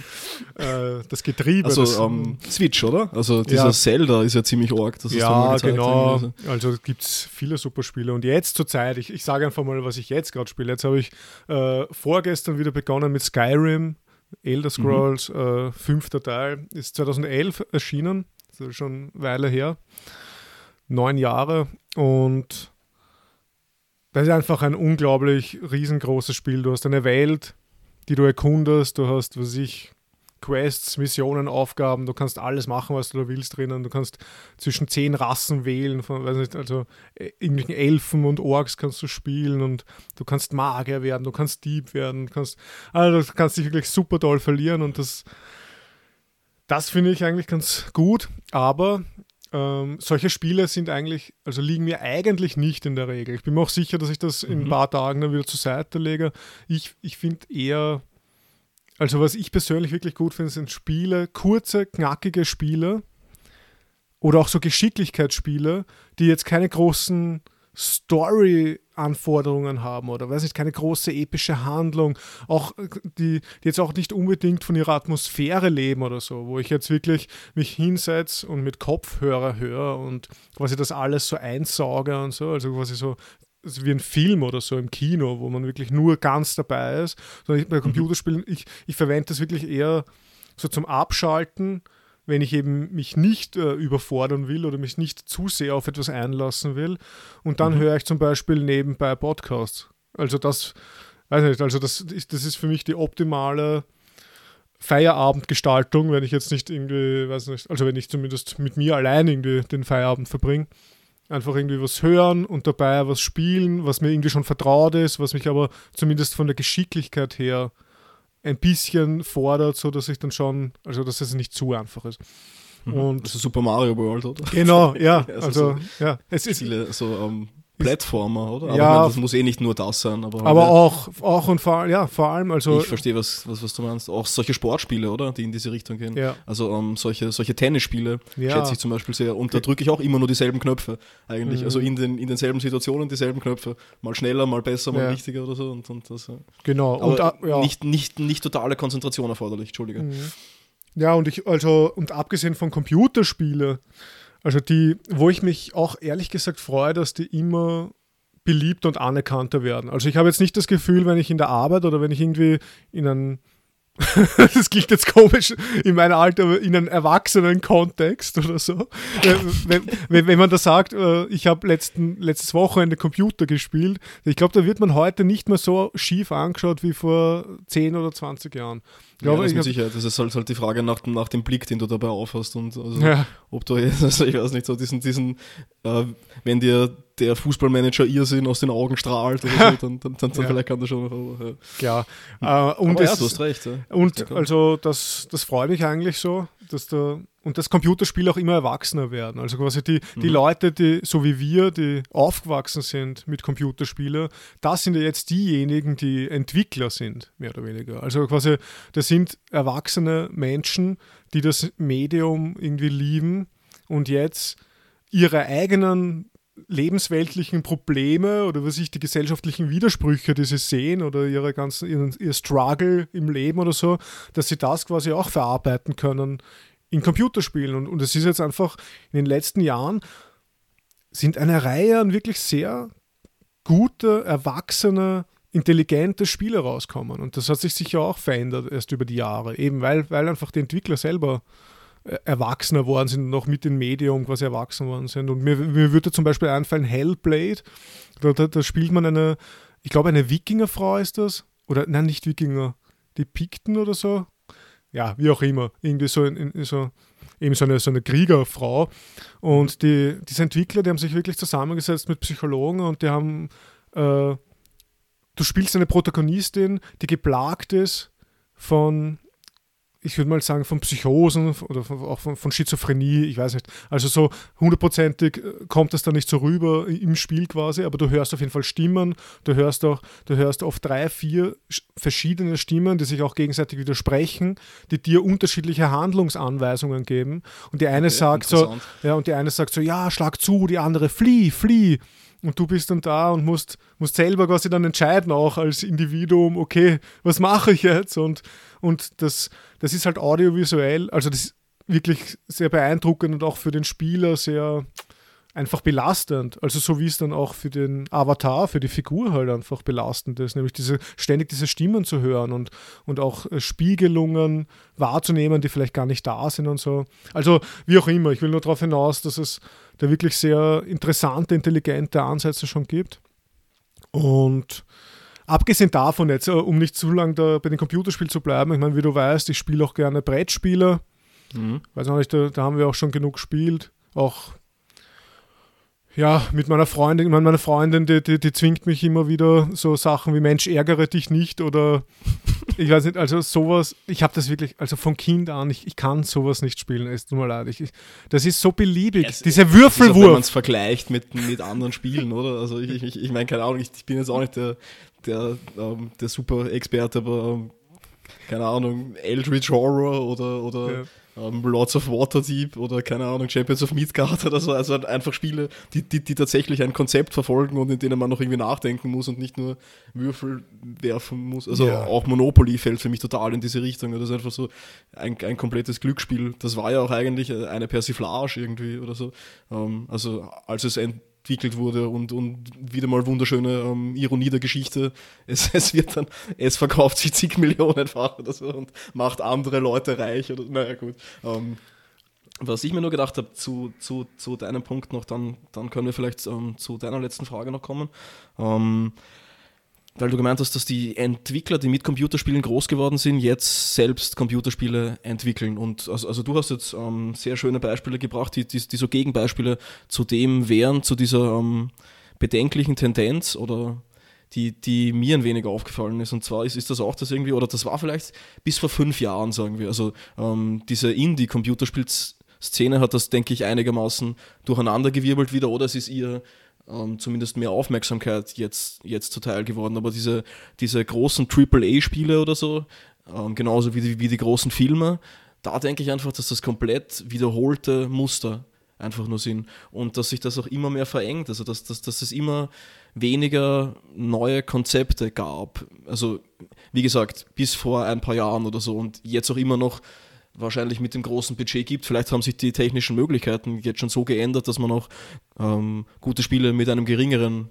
Äh, das Getriebe. Also das, um, ähm, Switch, oder? Also dieser ja. Zelda ist ja ziemlich arg. ja, genau. Also, also gibt es viele super Spiele. Und jetzt zur Zeit, ich, ich sage einfach mal, was ich jetzt gerade spiele. Jetzt habe ich äh, vorgestern wieder begonnen mit Skyrim. Elder mhm. Scrolls, mhm. äh, fünfter Teil, ist 2011 erschienen, das ist schon eine Weile her, neun Jahre und das ist einfach ein unglaublich riesengroßes Spiel. Du hast eine Welt, die du erkundest, du hast, was ich, Quests, Missionen, Aufgaben, du kannst alles machen, was du da willst drinnen. Du kannst zwischen zehn Rassen wählen, von, weiß nicht, also äh, irgendwelchen Elfen und Orks kannst du spielen und du kannst Magier werden, du kannst Dieb werden, du kannst, also du kannst dich wirklich super toll verlieren und das, das finde ich eigentlich ganz gut, aber ähm, solche Spiele sind eigentlich, also liegen mir eigentlich nicht in der Regel. Ich bin mir auch sicher, dass ich das in ein mhm. paar Tagen dann wieder zur Seite lege. Ich, ich finde eher, also was ich persönlich wirklich gut finde, sind Spiele, kurze, knackige Spiele oder auch so Geschicklichkeitsspiele, die jetzt keine großen Story-Anforderungen haben oder weiß nicht, keine große epische Handlung, auch äh, die, die jetzt auch nicht unbedingt von ihrer Atmosphäre leben oder so, wo ich jetzt wirklich mich hinsetze und mit Kopfhörer höre und quasi das alles so einsauge und so, also quasi so also wie ein Film oder so im Kino, wo man wirklich nur ganz dabei ist, sondern ich, bei mhm. Computerspielen, ich, ich verwende das wirklich eher so zum Abschalten wenn ich eben mich nicht äh, überfordern will oder mich nicht zu sehr auf etwas einlassen will. Und dann mhm. höre ich zum Beispiel nebenbei Podcasts. Also das, weiß nicht, also das, das ist für mich die optimale Feierabendgestaltung, wenn ich jetzt nicht irgendwie, weiß nicht, also wenn ich zumindest mit mir allein irgendwie den Feierabend verbringe. Einfach irgendwie was hören und dabei was spielen, was mir irgendwie schon vertraut ist, was mich aber zumindest von der Geschicklichkeit her ein bisschen fordert, so dass ich dann schon, also dass es nicht zu einfach ist. Mhm. Und also Super Mario World, oder? Genau, ja. also, so ja. Es ist viele so um, Plattformer, oder? Aber ja, meine, das muss eh nicht nur das sein. Aber, aber auch, auch und vor, ja, vor allem, also. Ich verstehe, was, was, was du meinst. Auch solche Sportspiele, oder? Die in diese Richtung gehen. Ja. Also um, ähm, solche, solche Tennisspiele ja. schätze ich zum Beispiel sehr. Und da drücke ich auch immer nur dieselben Knöpfe, eigentlich. Mhm. Also in, den, in denselben Situationen dieselben Knöpfe. Mal schneller, mal besser, mal ja. richtiger oder so. Und, und das, genau. Und, ja. nicht, nicht, nicht totale Konzentration erforderlich, Entschuldige. Mhm. Ja, und ich, also, und abgesehen von Computerspielen, also die, wo ich mich auch ehrlich gesagt freue, dass die immer beliebter und anerkannter werden. Also ich habe jetzt nicht das Gefühl, wenn ich in der Arbeit oder wenn ich irgendwie in einem das klingt jetzt komisch in meinem Alter, in einem erwachsenen Kontext oder so. wenn, wenn, wenn, man da sagt, äh, ich habe letztes Wochenende Computer gespielt, ich glaube, da wird man heute nicht mehr so schief angeschaut wie vor 10 oder 20 Jahren. Ich glaube, ja, das mit Sicherheit. Das ist halt, halt die Frage nach, nach dem Blick, den du dabei aufhast und also, ja. ob du jetzt, also ich weiß nicht, so diesen, diesen äh, wenn dir der Fußballmanager Irrsinn aus den Augen strahlt oder so, dann, dann, dann, ja. vielleicht kann das schon. Ja, ja. Äh, und Aber es, ja, du hast recht. Ja. Und also das, das freut mich eigentlich so, dass da und das Computerspiel auch immer erwachsener werden. Also quasi die, die mhm. Leute, die so wie wir, die aufgewachsen sind mit Computerspielen, das sind ja jetzt diejenigen, die Entwickler sind, mehr oder weniger. Also quasi, das sind erwachsene Menschen, die das Medium irgendwie lieben und jetzt ihre eigenen lebensweltlichen Probleme oder was ich die gesellschaftlichen Widersprüche, die sie sehen oder ihre ganzen, ihren, ihr Struggle im Leben oder so, dass sie das quasi auch verarbeiten können in Computerspielen. Und, und es ist jetzt einfach in den letzten Jahren sind eine Reihe an wirklich sehr gute, erwachsene, intelligente Spiele rauskommen. Und das hat sich sicher auch verändert erst über die Jahre, eben weil, weil einfach die Entwickler selber erwachsener worden sind auch mit dem Medium quasi erwachsen worden sind. Und mir, mir würde zum Beispiel einfallen Hellblade, da, da, da spielt man eine, ich glaube eine Wikingerfrau ist das, oder nein, nicht Wikinger, die Pikten oder so. Ja, wie auch immer, irgendwie so, in, in, so eben so eine, so eine Kriegerfrau. Und die, diese Entwickler, die haben sich wirklich zusammengesetzt mit Psychologen und die haben, äh, du spielst eine Protagonistin, die geplagt ist von ich würde mal sagen, von Psychosen oder von, auch von, von, Schizophrenie, ich weiß nicht. Also so hundertprozentig äh, kommt das da nicht so rüber im Spiel quasi, aber du hörst auf jeden Fall Stimmen, du hörst auch, du hörst oft drei, vier verschiedene Stimmen, die sich auch gegenseitig widersprechen, die dir unterschiedliche Handlungsanweisungen geben. Und die eine okay, sagt so, ja, und die eine sagt so, ja, schlag zu, die andere flieh, flieh. Und du bist dann da und musst, musst selber quasi dann entscheiden, auch als Individuum, okay, was mache ich jetzt? Und, und das, das ist halt audiovisuell, also das ist wirklich sehr beeindruckend und auch für den Spieler sehr einfach belastend. Also so wie es dann auch für den Avatar, für die Figur halt einfach belastend ist, nämlich diese, ständig diese Stimmen zu hören und, und auch äh, Spiegelungen wahrzunehmen, die vielleicht gar nicht da sind und so. Also wie auch immer, ich will nur darauf hinaus, dass es da wirklich sehr interessante, intelligente Ansätze schon gibt. Und abgesehen davon jetzt, äh, um nicht zu lange da bei den Computerspielen zu bleiben, ich meine, wie du weißt, ich spiele auch gerne Brettspiele. Mhm. Weiß auch nicht, da, da haben wir auch schon genug gespielt. Auch ja, mit meiner Freundin, meine Freundin, die, die, die, zwingt mich immer wieder so Sachen wie Mensch, ärgere dich nicht oder ich weiß nicht, also sowas, ich habe das wirklich, also von Kind an, ich, ich kann sowas nicht spielen, es tut mir leid. Ich, das ist so beliebig, es, dieser Würfelwurf. Auch, wenn man es vergleicht mit, mit anderen Spielen, oder? Also ich, ich, ich meine, keine Ahnung, ich, ich, bin jetzt auch nicht der, der, ähm, der super Experte, aber ähm, keine Ahnung, Eldritch Horror oder, oder ja ähm, Lords of Waterdeep oder keine Ahnung, Champions of Midgard oder so. Also einfach Spiele, die, die, die tatsächlich ein Konzept verfolgen und in denen man noch irgendwie nachdenken muss und nicht nur Würfel werfen muss. Also ja. auch Monopoly fällt für mich total in diese Richtung. Das ist einfach so ein, ein komplettes Glücksspiel. Das war ja auch eigentlich eine Persiflage irgendwie oder so. Ähm, also als es ein entwickelt wurde und, und wieder mal wunderschöne ähm, Ironie der Geschichte. Es, es wird dann, es verkauft sich zig Millionenfach oder so und macht andere Leute reich oder naja gut. Ähm, was ich mir nur gedacht habe zu, zu, zu deinem Punkt noch, dann, dann können wir vielleicht ähm, zu deiner letzten Frage noch kommen. Weil du gemeint hast, dass die Entwickler, die mit Computerspielen groß geworden sind, jetzt selbst Computerspiele entwickeln. Und also, also du hast jetzt ähm, sehr schöne Beispiele gebracht, die, die, die, so Gegenbeispiele zu dem wären, zu dieser ähm, bedenklichen Tendenz oder die, die mir ein wenig aufgefallen ist. Und zwar ist, ist das auch das irgendwie, oder das war vielleicht bis vor fünf Jahren, sagen wir. Also ähm, diese Indie-Computerspielszene hat das, denke ich, einigermaßen durcheinandergewirbelt wieder, oder es ist ihr ähm, zumindest mehr Aufmerksamkeit jetzt, jetzt zuteil geworden. Aber diese, diese großen AAA-Spiele oder so, ähm, genauso wie die, wie die großen Filme, da denke ich einfach, dass das komplett wiederholte Muster einfach nur sind und dass sich das auch immer mehr verengt, also dass, dass, dass es immer weniger neue Konzepte gab. Also wie gesagt, bis vor ein paar Jahren oder so und jetzt auch immer noch wahrscheinlich mit dem großen Budget gibt. Vielleicht haben sich die technischen Möglichkeiten jetzt schon so geändert, dass man auch ähm, gute Spiele mit einem geringeren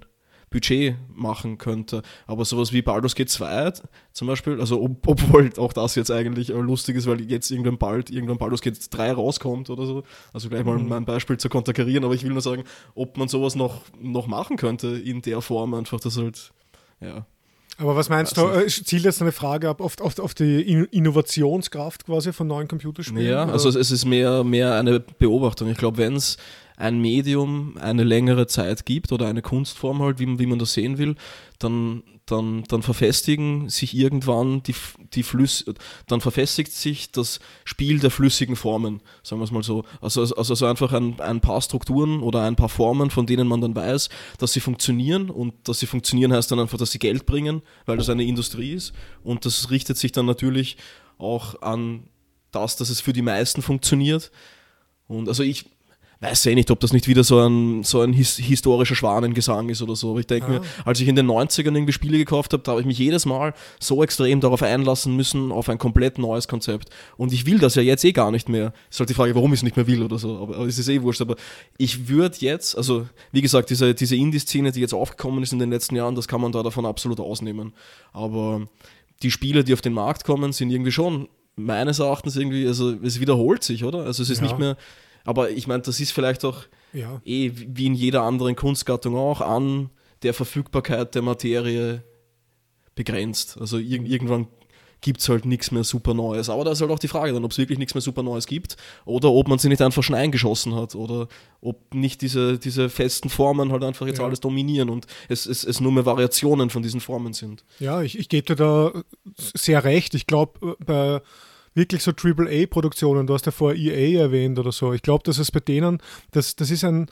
Budget machen könnte. Aber sowas wie Baldur's Gate 2 zum Beispiel, also ob, obwohl auch das jetzt eigentlich äh, lustig ist, weil jetzt irgendwann bald irgendwann Baldur's Gate 3 rauskommt oder so. Also gleich mal mhm. mein Beispiel zu konterkarieren, aber ich will nur sagen, ob man sowas noch, noch machen könnte in der Form, einfach das halt, ja, aber was meinst du, äh, zielt jetzt eine Frage ab auf, auf, auf die Innovationskraft quasi von neuen Computerspielen? Ja, also es ist mehr, mehr eine Beobachtung. Ich glaube, wenn es ein Medium eine längere Zeit gibt oder eine Kunstform halt, wie, wie man das sehen will, dann, dann, dann verfestigen sich irgendwann die, die Flüsse, dann verfestigt sich das Spiel der flüssigen Formen, sagen wir es mal so. Also, also, also einfach ein, ein paar Strukturen oder ein paar Formen, von denen man dann weiß, dass sie funktionieren und dass sie funktionieren heißt dann einfach, dass sie Geld bringen, weil das eine Industrie ist und das richtet sich dann natürlich auch an das, dass es für die meisten funktioniert. Und also ich, weiß ja eh nicht, ob das nicht wieder so ein, so ein his historischer Schwanengesang ist oder so. Aber ich denke ah. mir, als ich in den 90ern irgendwie Spiele gekauft habe, da habe ich mich jedes Mal so extrem darauf einlassen müssen, auf ein komplett neues Konzept. Und ich will das ja jetzt eh gar nicht mehr. Ist halt die Frage, warum ich es nicht mehr will oder so. Aber, aber es ist eh wurscht. Aber ich würde jetzt, also wie gesagt, diese, diese Indie-Szene, die jetzt aufgekommen ist in den letzten Jahren, das kann man da davon absolut ausnehmen. Aber die Spiele, die auf den Markt kommen, sind irgendwie schon meines Erachtens irgendwie, also es wiederholt sich, oder? Also es ist ja. nicht mehr aber ich meine, das ist vielleicht auch ja. eh wie in jeder anderen Kunstgattung auch an der Verfügbarkeit der Materie begrenzt. Also ir irgendwann gibt es halt nichts mehr super Neues. Aber da ist halt auch die Frage dann, ob es wirklich nichts mehr super Neues gibt oder ob man sie nicht einfach schon eingeschossen hat oder ob nicht diese, diese festen Formen halt einfach jetzt ja. alles dominieren und es, es, es nur mehr Variationen von diesen Formen sind. Ja, ich, ich gebe dir da sehr recht. Ich glaube, bei wirklich so AAA-Produktionen, du hast ja vorher EA erwähnt oder so, ich glaube, dass es bei denen, das, das ist ein,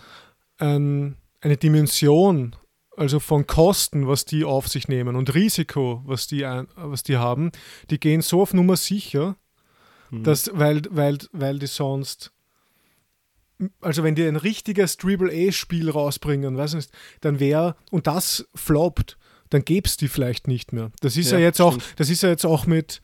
ein, eine Dimension, also von Kosten, was die auf sich nehmen und Risiko, was die, ein, was die haben, die gehen so auf Nummer sicher, mhm. dass, weil, weil, weil die sonst also wenn die ein richtiges AAA-Spiel rausbringen, weiß nicht, dann wäre, und das floppt, dann gäbe es die vielleicht nicht mehr. Das ist ja, ja jetzt stimmt. auch, das ist ja jetzt auch mit,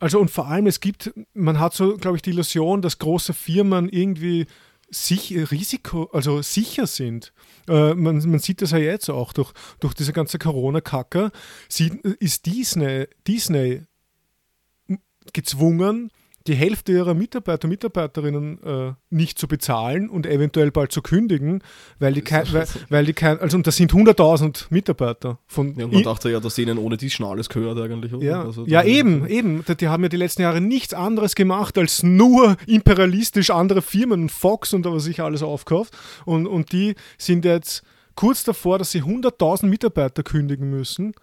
also und vor allem, es gibt, man hat so, glaube ich, die Illusion, dass große Firmen irgendwie sich, Risiko, also sicher sind. Äh, man, man, sieht das ja jetzt auch durch, durch diese ganze Corona-Kacke. Ist Disney, Disney gezwungen, die Hälfte ihrer Mitarbeiter und Mitarbeiterinnen äh, nicht zu bezahlen und eventuell bald zu kündigen, weil die kein, weil, weil, die kein, also und das sind 100.000 Mitarbeiter von. Ja, und man dachte ja, dass denen ohne dies schon alles gehört eigentlich. Oder? Ja, also, ja eben, eben. Die haben ja die letzten Jahre nichts anderes gemacht, als nur imperialistisch andere Firmen, Fox und was sich alles aufkauft. Und, und die sind jetzt kurz davor, dass sie 100.000 Mitarbeiter kündigen müssen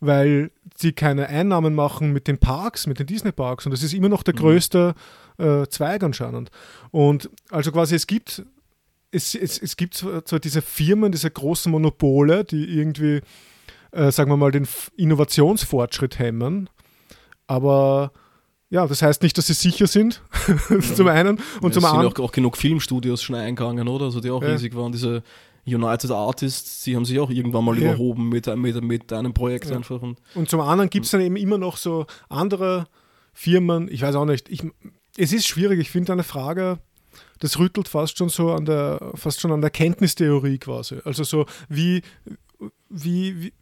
weil sie keine Einnahmen machen mit den Parks, mit den Disney-Parks. Und das ist immer noch der mhm. größte äh, Zweig anscheinend. Und also quasi es gibt, es, es, es gibt zwar diese Firmen, diese großen Monopole, die irgendwie, äh, sagen wir mal, den Innovationsfortschritt hemmen, aber ja, das heißt nicht, dass sie sicher sind, zum einen. Und ja, zum anderen. Es sind auch, auch genug Filmstudios schon eingegangen, oder? Also die auch ja. riesig waren, diese United Artists, sie haben sich auch irgendwann mal ja. überhoben mit, mit, mit einem Projekt ja. einfach. Und, und zum anderen gibt es dann eben immer noch so andere Firmen, ich weiß auch nicht, ich, es ist schwierig, ich finde eine Frage, das rüttelt fast schon so an der, fast schon an der Kenntnistheorie quasi. Also so, wie, wie, wie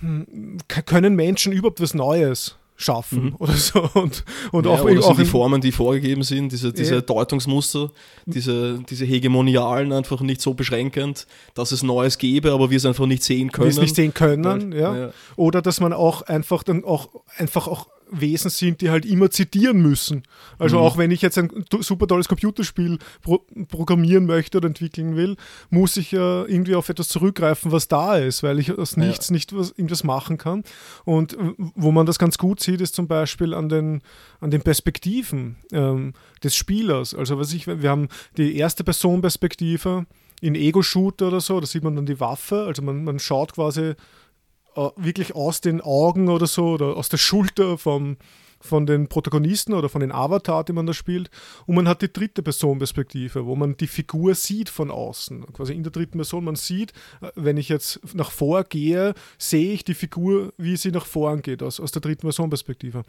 hm, können Menschen überhaupt was Neues schaffen mhm. oder so. Und, und ja, auch, oder auch so die Formen, die vorgegeben sind, diese, diese ja. Deutungsmuster, diese, diese hegemonialen einfach nicht so beschränkend, dass es Neues gäbe, aber wir es einfach nicht sehen können. Wir es nicht sehen können, ja. ja. Oder dass man auch einfach dann auch einfach auch Wesen sind, die halt immer zitieren müssen. Also mhm. auch wenn ich jetzt ein super tolles Computerspiel pro programmieren möchte oder entwickeln will, muss ich ja irgendwie auf etwas zurückgreifen, was da ist, weil ich aus nichts ja. nicht was, irgendwas machen kann. Und wo man das ganz gut sieht, ist zum Beispiel an den, an den Perspektiven ähm, des Spielers. Also was ich, wir haben die erste Person-Perspektive in Ego-Shooter oder so, da sieht man dann die Waffe, also man, man schaut quasi wirklich aus den Augen oder so oder aus der Schulter vom, von den Protagonisten oder von den Avatar, die man da spielt. Und man hat die dritte Person-Perspektive, wo man die Figur sieht von außen. Quasi in der dritten Person. Man sieht, äh, wenn ich jetzt nach vor gehe, sehe ich die Figur, wie sie nach vorn geht, aus, aus der dritten Person-Perspektive.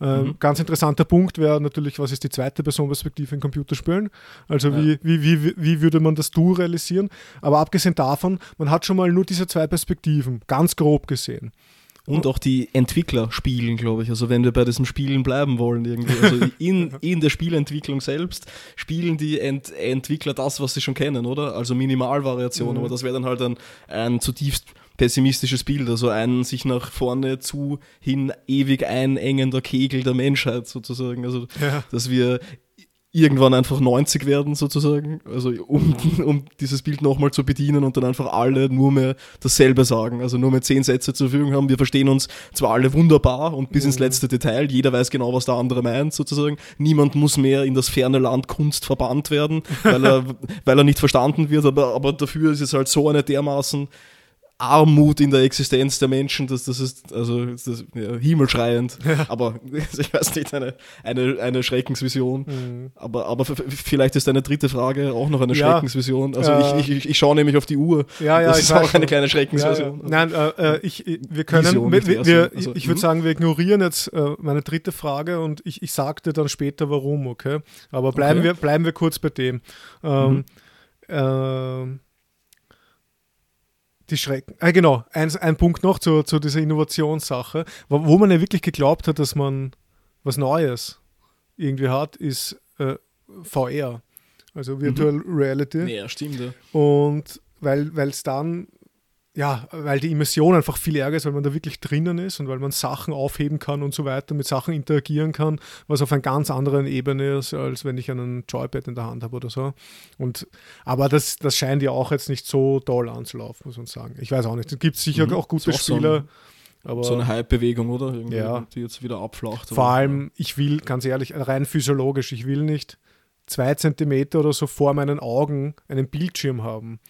Ähm, mhm. Ganz interessanter Punkt wäre natürlich, was ist die zweite Person-Perspektive in Computerspielen? Also ja. wie, wie, wie, wie würde man das Du realisieren? Aber abgesehen davon, man hat schon mal nur diese zwei Perspektiven, ganz grob gesehen. Und auch die Entwickler spielen, glaube ich. Also wenn wir bei diesem Spielen bleiben wollen, irgendwie. Also in, in der Spielentwicklung selbst spielen die Ent Entwickler das, was sie schon kennen, oder? Also Minimalvariation, mhm. aber das wäre dann halt ein, ein zutiefst pessimistisches Bild, also ein sich nach vorne zu hin ewig einengender Kegel der Menschheit sozusagen. Also ja. dass wir irgendwann einfach 90 werden sozusagen, also um, um dieses Bild nochmal zu bedienen und dann einfach alle nur mehr dasselbe sagen, also nur mehr zehn Sätze zur Verfügung haben. Wir verstehen uns zwar alle wunderbar und bis ins mhm. letzte Detail, jeder weiß genau, was der andere meint sozusagen. Niemand muss mehr in das ferne Land Kunst verbannt werden, weil er, weil er nicht verstanden wird, aber, aber dafür ist es halt so eine dermaßen Armut in der Existenz der Menschen, das, das ist also das ist, ja, himmelschreiend. Ja. Aber ich weiß nicht, eine, eine, eine Schreckensvision. Mhm. Aber, aber vielleicht ist deine dritte Frage auch noch eine ja. Schreckensvision. Also äh, ich, ich, ich schaue nämlich auf die Uhr. Ja, ja, das ist auch eine kleine Schreckensvision. Nein, äh, äh ich, wir können, Vision, wir, wir, also, ich würde mhm. sagen, wir ignorieren jetzt äh, meine dritte Frage und ich, ich sagte dann später warum, okay? Aber bleiben, okay. wir, bleiben wir kurz bei dem. Ähm, mhm. Die Schrecken. Ah, genau, ein, ein Punkt noch zu, zu dieser Innovationssache, wo, wo, man ja wirklich geglaubt hat, dass man was Neues irgendwie hat, ist äh, VR, also Virtual mhm. Reality. Ja, stimmt. Ja. Und weil es dann ja, weil die Immersion einfach viel ärger ist, weil man da wirklich drinnen ist und weil man Sachen aufheben kann und so weiter, mit Sachen interagieren kann, was auf einer ganz anderen Ebene ist, als wenn ich einen Joypad in der Hand habe oder so. Und, aber das, das scheint ja auch jetzt nicht so toll anzulaufen, muss man sagen. Ich weiß auch nicht. Es gibt sicher mhm. auch gute auch Spieler. So aber, so eine Hype-Bewegung, oder? Irgendwie, ja. Die jetzt wieder abflacht. Vor allem, ich will, ganz ehrlich, rein physiologisch, ich will nicht zwei Zentimeter oder so vor meinen Augen einen Bildschirm haben.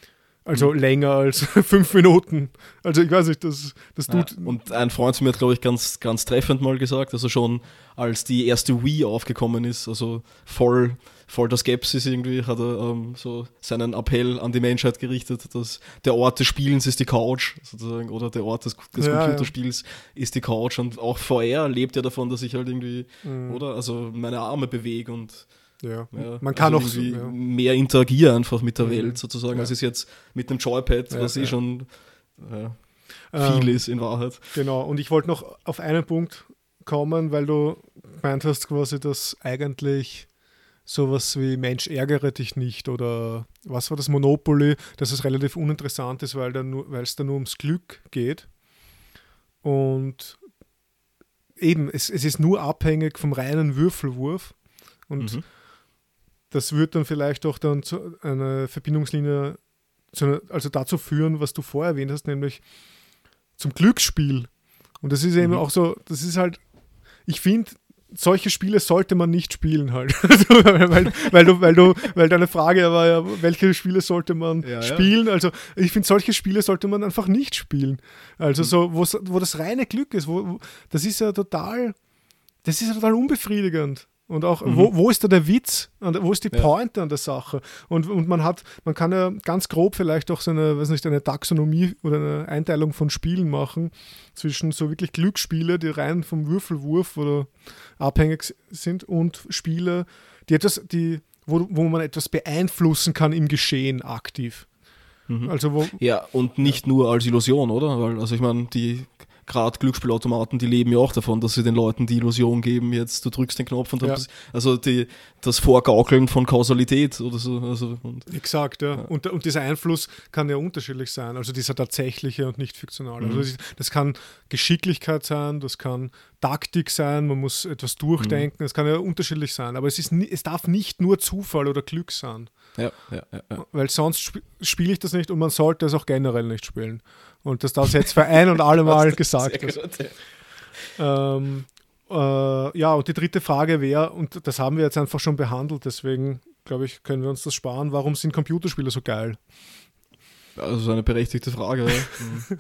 Also mhm. länger als fünf Minuten. Also ich weiß nicht, das, das tut. Ja, und ein Freund zu mir hat, glaube ich, ganz, ganz treffend mal gesagt, also schon als die erste Wii aufgekommen ist, also voll, voll der Skepsis irgendwie, hat er ähm, so seinen Appell an die Menschheit gerichtet, dass der Ort des Spielens ist die Couch, sozusagen, oder der Ort des, des ja, Computerspiels ja. ist die Couch. Und auch VR lebt ja davon, dass ich halt irgendwie, mhm. oder? Also meine Arme bewege und ja. ja. Man kann also auch ja. mehr interagieren einfach mit der mhm. Welt sozusagen, ja. als es jetzt mit einem Joypad, was eh schon viel ähm, ist in Wahrheit. Genau, und ich wollte noch auf einen Punkt kommen, weil du gemeint hast quasi, dass eigentlich sowas wie Mensch ärgere dich nicht oder was war das Monopoly, dass es relativ uninteressant ist, weil es da nur ums Glück geht. Und eben, es, es ist nur abhängig vom reinen Würfelwurf. Und mhm das wird dann vielleicht auch dann zu einer Verbindungslinie, zu einer, also dazu führen, was du vorher erwähnt hast, nämlich zum Glücksspiel. Und das ist mhm. eben auch so, das ist halt, ich finde, solche Spiele sollte man nicht spielen halt. Also, weil, weil, du, weil, du, weil deine Frage war ja, welche Spiele sollte man ja, spielen? Ja. Also ich finde, solche Spiele sollte man einfach nicht spielen. Also mhm. so, wo das reine Glück ist, wo, wo, das ist ja total, das ist ja total unbefriedigend. Und auch, mhm. wo, wo ist da der Witz? Wo ist die ja. Pointe an der Sache? Und, und man hat, man kann ja ganz grob vielleicht auch so eine, weiß nicht, eine Taxonomie oder eine Einteilung von Spielen machen zwischen so wirklich Glücksspiele, die rein vom Würfelwurf oder abhängig sind und Spiele, die etwas, die, wo, wo man etwas beeinflussen kann im Geschehen aktiv. Mhm. Also wo, ja, und nicht ja. nur als Illusion, oder? Weil, also ich meine, die gerade Glücksspielautomaten, die leben ja auch davon, dass sie den Leuten die Illusion geben, jetzt du drückst den Knopf und dann Ja. also die, das Vorgaukeln von Kausalität oder so. Also, und, Exakt, ja. Und, und dieser Einfluss kann ja unterschiedlich sein. Also dieser tatsächliche und nicht fiktionale. Also das, kann Geschicklichkeit sein, das kann Taktik sein, man muss etwas durchdenken, es kann ja unterschiedlich sein. Aber es, ist, es darf nicht nur Zufall oder Glück sein. ja, ja, ja, ja. Weil sonst sp spiele ich das nicht und man sollte es auch generell nicht spielen. Und das darf jetzt für ein und alle Mal gesagt. Sehr gut, ja. Ähm, äh, ja, und die dritte Frage wäre, und das haben wir jetzt einfach schon behandelt, deswegen glaube ich, können wir uns das sparen. Warum sind Computerspiele so geil? Also eine berechtigte Frage. Mhm.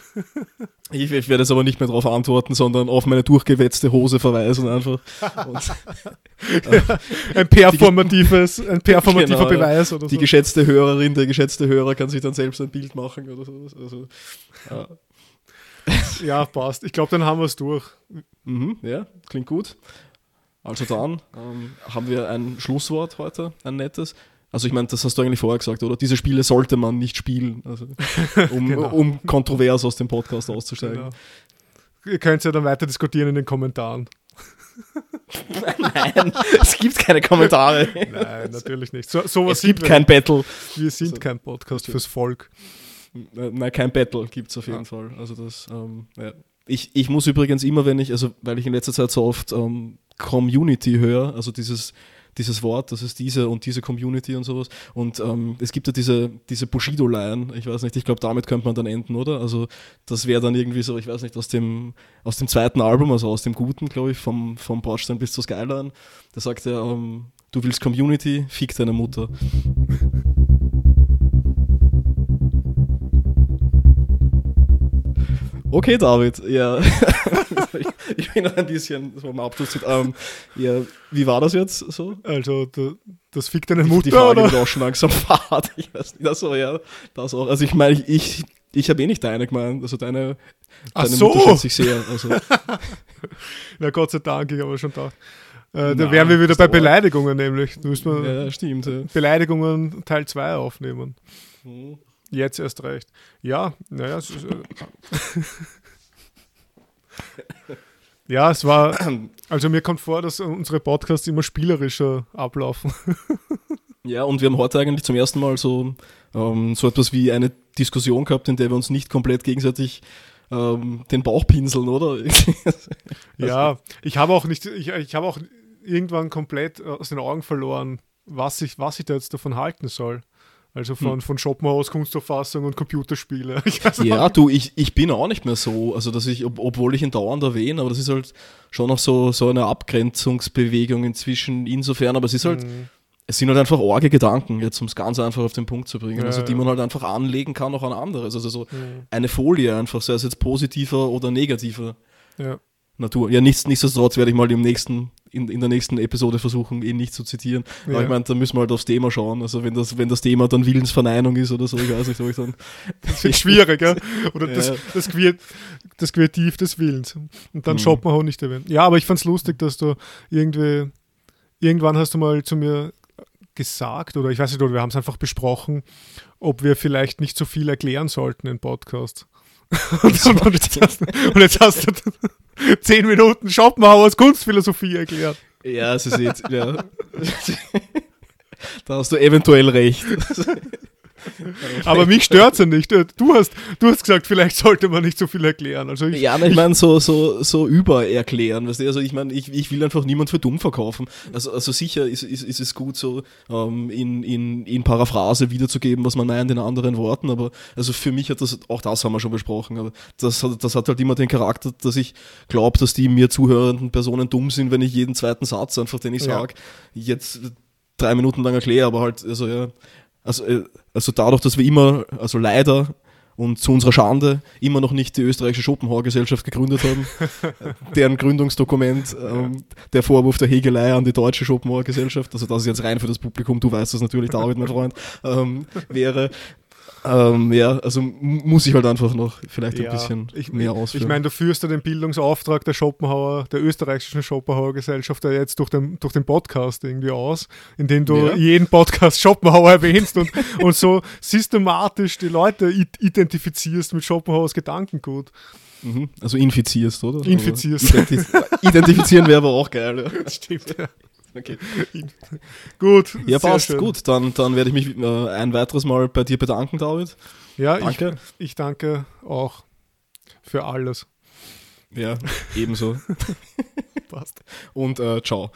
ich, ich werde jetzt aber nicht mehr darauf antworten, sondern auf meine durchgewetzte Hose verweisen einfach. Und Ein performatives, ein performativer Genau. Beweis oder die so. geschätzte Hörerin, der geschätzte Hörer kann sich dann selbst ein Bild machen oder so. Also, ja. Ja, passt. Ich glaube, dann haben wir es durch. Mhm, ja, klingt gut. Also dann ähm, haben wir ein Schlusswort heute, ein nettes. Also ich meine, das hast du eigentlich vorher gesagt, oder? Diese Spiele sollte man nicht spielen, also, um, Genau. um kontrovers aus dem Podcast auszusteigen. Genau. Ihr könnt ja dann weiter diskutieren in den Kommentaren. Nein, es gibt keine Kommentare. Nein, natürlich nicht. So, sowas Es gibt kein Battle. wir. Wir sind so. kein Podcast fürs Volk. Äh, Nein, kein Battle gibt es auf jeden Ja. Fall. Also das, ähm, ja. ich, ich muss übrigens immer, wenn ich, also weil ich in letzter Zeit so oft ähm, Community höre, also dieses, dieses Wort, das ist diese und diese Community und sowas. Und ähm, es gibt ja diese, diese Bushido-Line, ich weiß nicht, ich glaube, damit könnte man dann enden, oder? Also das wäre dann irgendwie so, ich weiß nicht, aus dem, aus dem zweiten Album, also aus dem Guten, glaube ich, vom, vom Bordstein bis zur Skyline, da sagt er, ähm, du willst Community, fick deine Mutter. Okay, David, ja. ich bin noch ein bisschen vom Abschluss. Ähm, ja, wie war das jetzt so? Also, da, das fickt deine Die Mutter, Frage oder? auch schon langsam fad. Ich weiß nicht, also ja, das auch. Also ich meine, ich, ich, ich habe eh nicht deine gemeint. Also deine, Ach deine so. Mutter schätze ich sehr. Also, Na Gott sei Dank, ich habe schon gedacht. Äh, da wären wir wieder das bei. Beleidigungen nämlich. Da müssen wir ja, stimmt. Ja. Beleidigungen Teil 2 aufnehmen. Hm. Jetzt erst recht. Ja, naja, es ist, äh, Ja, es war, also mir kommt vor, dass unsere Podcasts immer spielerischer ablaufen. Ja, und wir haben heute eigentlich zum ersten Mal so, ähm, so etwas wie eine Diskussion gehabt, in der wir uns nicht komplett gegenseitig ähm, den Bauch pinseln, oder? Ja, ich habe auch nicht, ich, ich habe auch irgendwann komplett aus den Augen verloren, was ich, was ich da jetzt davon halten soll. Also von, von Schopenhauers Kunstauffassung und Computerspiele. Ja, du, ich, ich bin auch nicht mehr so, also dass ich, ob, obwohl ich ihn dauernd erwähne, aber das ist halt schon noch so, so eine Abgrenzungsbewegung inzwischen insofern, aber es ist halt, Mhm. es sind halt einfach orge Gedanken, jetzt um es ganz einfach auf den Punkt zu bringen, Ja, also die man halt einfach anlegen kann auch an anderes, also so Mhm. eine Folie einfach, sei es jetzt positiver oder negativer Ja. Natur. Ja, nichts, nichtsdestotrotz werde ich mal im nächsten, in, in der nächsten Episode versuchen, ihn nicht zu zitieren. Aber Ja. ich meine, da müssen wir halt aufs Thema schauen. Also wenn das, wenn das Thema dann Willensverneinung ist oder so, ich weiß nicht, ob ich dann. Das wird schwierig, ja? Oder das, Ja. das, Quir das Quertiv des Willens. Und dann Mhm. Schopenhauer nicht erwähnt. Ja, aber ich fand's lustig, dass du irgendwie, irgendwann hast du mal zu mir gesagt, oder ich weiß nicht, oder wir haben es einfach besprochen, ob wir vielleicht nicht so viel erklären sollten im Podcast. Und, und, jetzt, hast, du- und jetzt hast du zehn Minuten Schopenhauers Kunstphilosophie erklärt. Ja, es ist jetzt, ja. da hast du eventuell recht. Aber mich stört's ja nicht. Du hast, du hast gesagt, vielleicht sollte man nicht so viel erklären. Also ich, Ja, aber ich meine, so, so, so übererklären, weißt du, also ich meine, ich, ich will einfach niemand für dumm verkaufen. Also, also sicher ist, ist, ist es gut, so ähm, in, in, in Paraphrase wiederzugeben, was man meint in anderen Worten, aber also für mich hat das, auch das haben wir schon besprochen, aber das hat, das hat halt immer den Charakter, dass ich glaube, dass die mir zuhörenden Personen dumm sind, wenn ich jeden zweiten Satz einfach, den ich Ja. sage, jetzt drei Minuten lang erkläre, aber halt, also ja, also, äh, also dadurch, dass wir immer, also leider und zu unserer Schande immer noch nicht die österreichische Schopenhauer-Gesellschaft gegründet haben, deren Gründungsdokument ähm, der Vorwurf der Hegelei an die deutsche Schopenhauer-Gesellschaft, also das ist jetzt rein für das Publikum, du weißt das natürlich, David, mein Freund, ähm, wäre, Ähm, ja, also muss ich halt einfach noch vielleicht Ja, ein bisschen ich, mehr ausführen. ich meine, du führst ja den Bildungsauftrag der Schopenhauer, der österreichischen Schopenhauer Gesellschaft ja jetzt durch den, durch den Podcast irgendwie aus, indem du Ja. jeden Podcast Schopenhauer erwähnst und, und so systematisch die Leute identifizierst mit Schopenhauers Gedankengut. mhm. Also infizierst, oder? Infizierst. Aber Identi identifizieren wäre aber auch geil. Ja. Stimmt, ja. Okay. Gut. Ja, sehr passt, schön. gut. Dann, dann werde ich mich äh, ein weiteres Mal bei dir bedanken, David. Ja, Danke. Ich, ich danke auch für alles. Ja, ebenso. Passt. Und äh, ciao.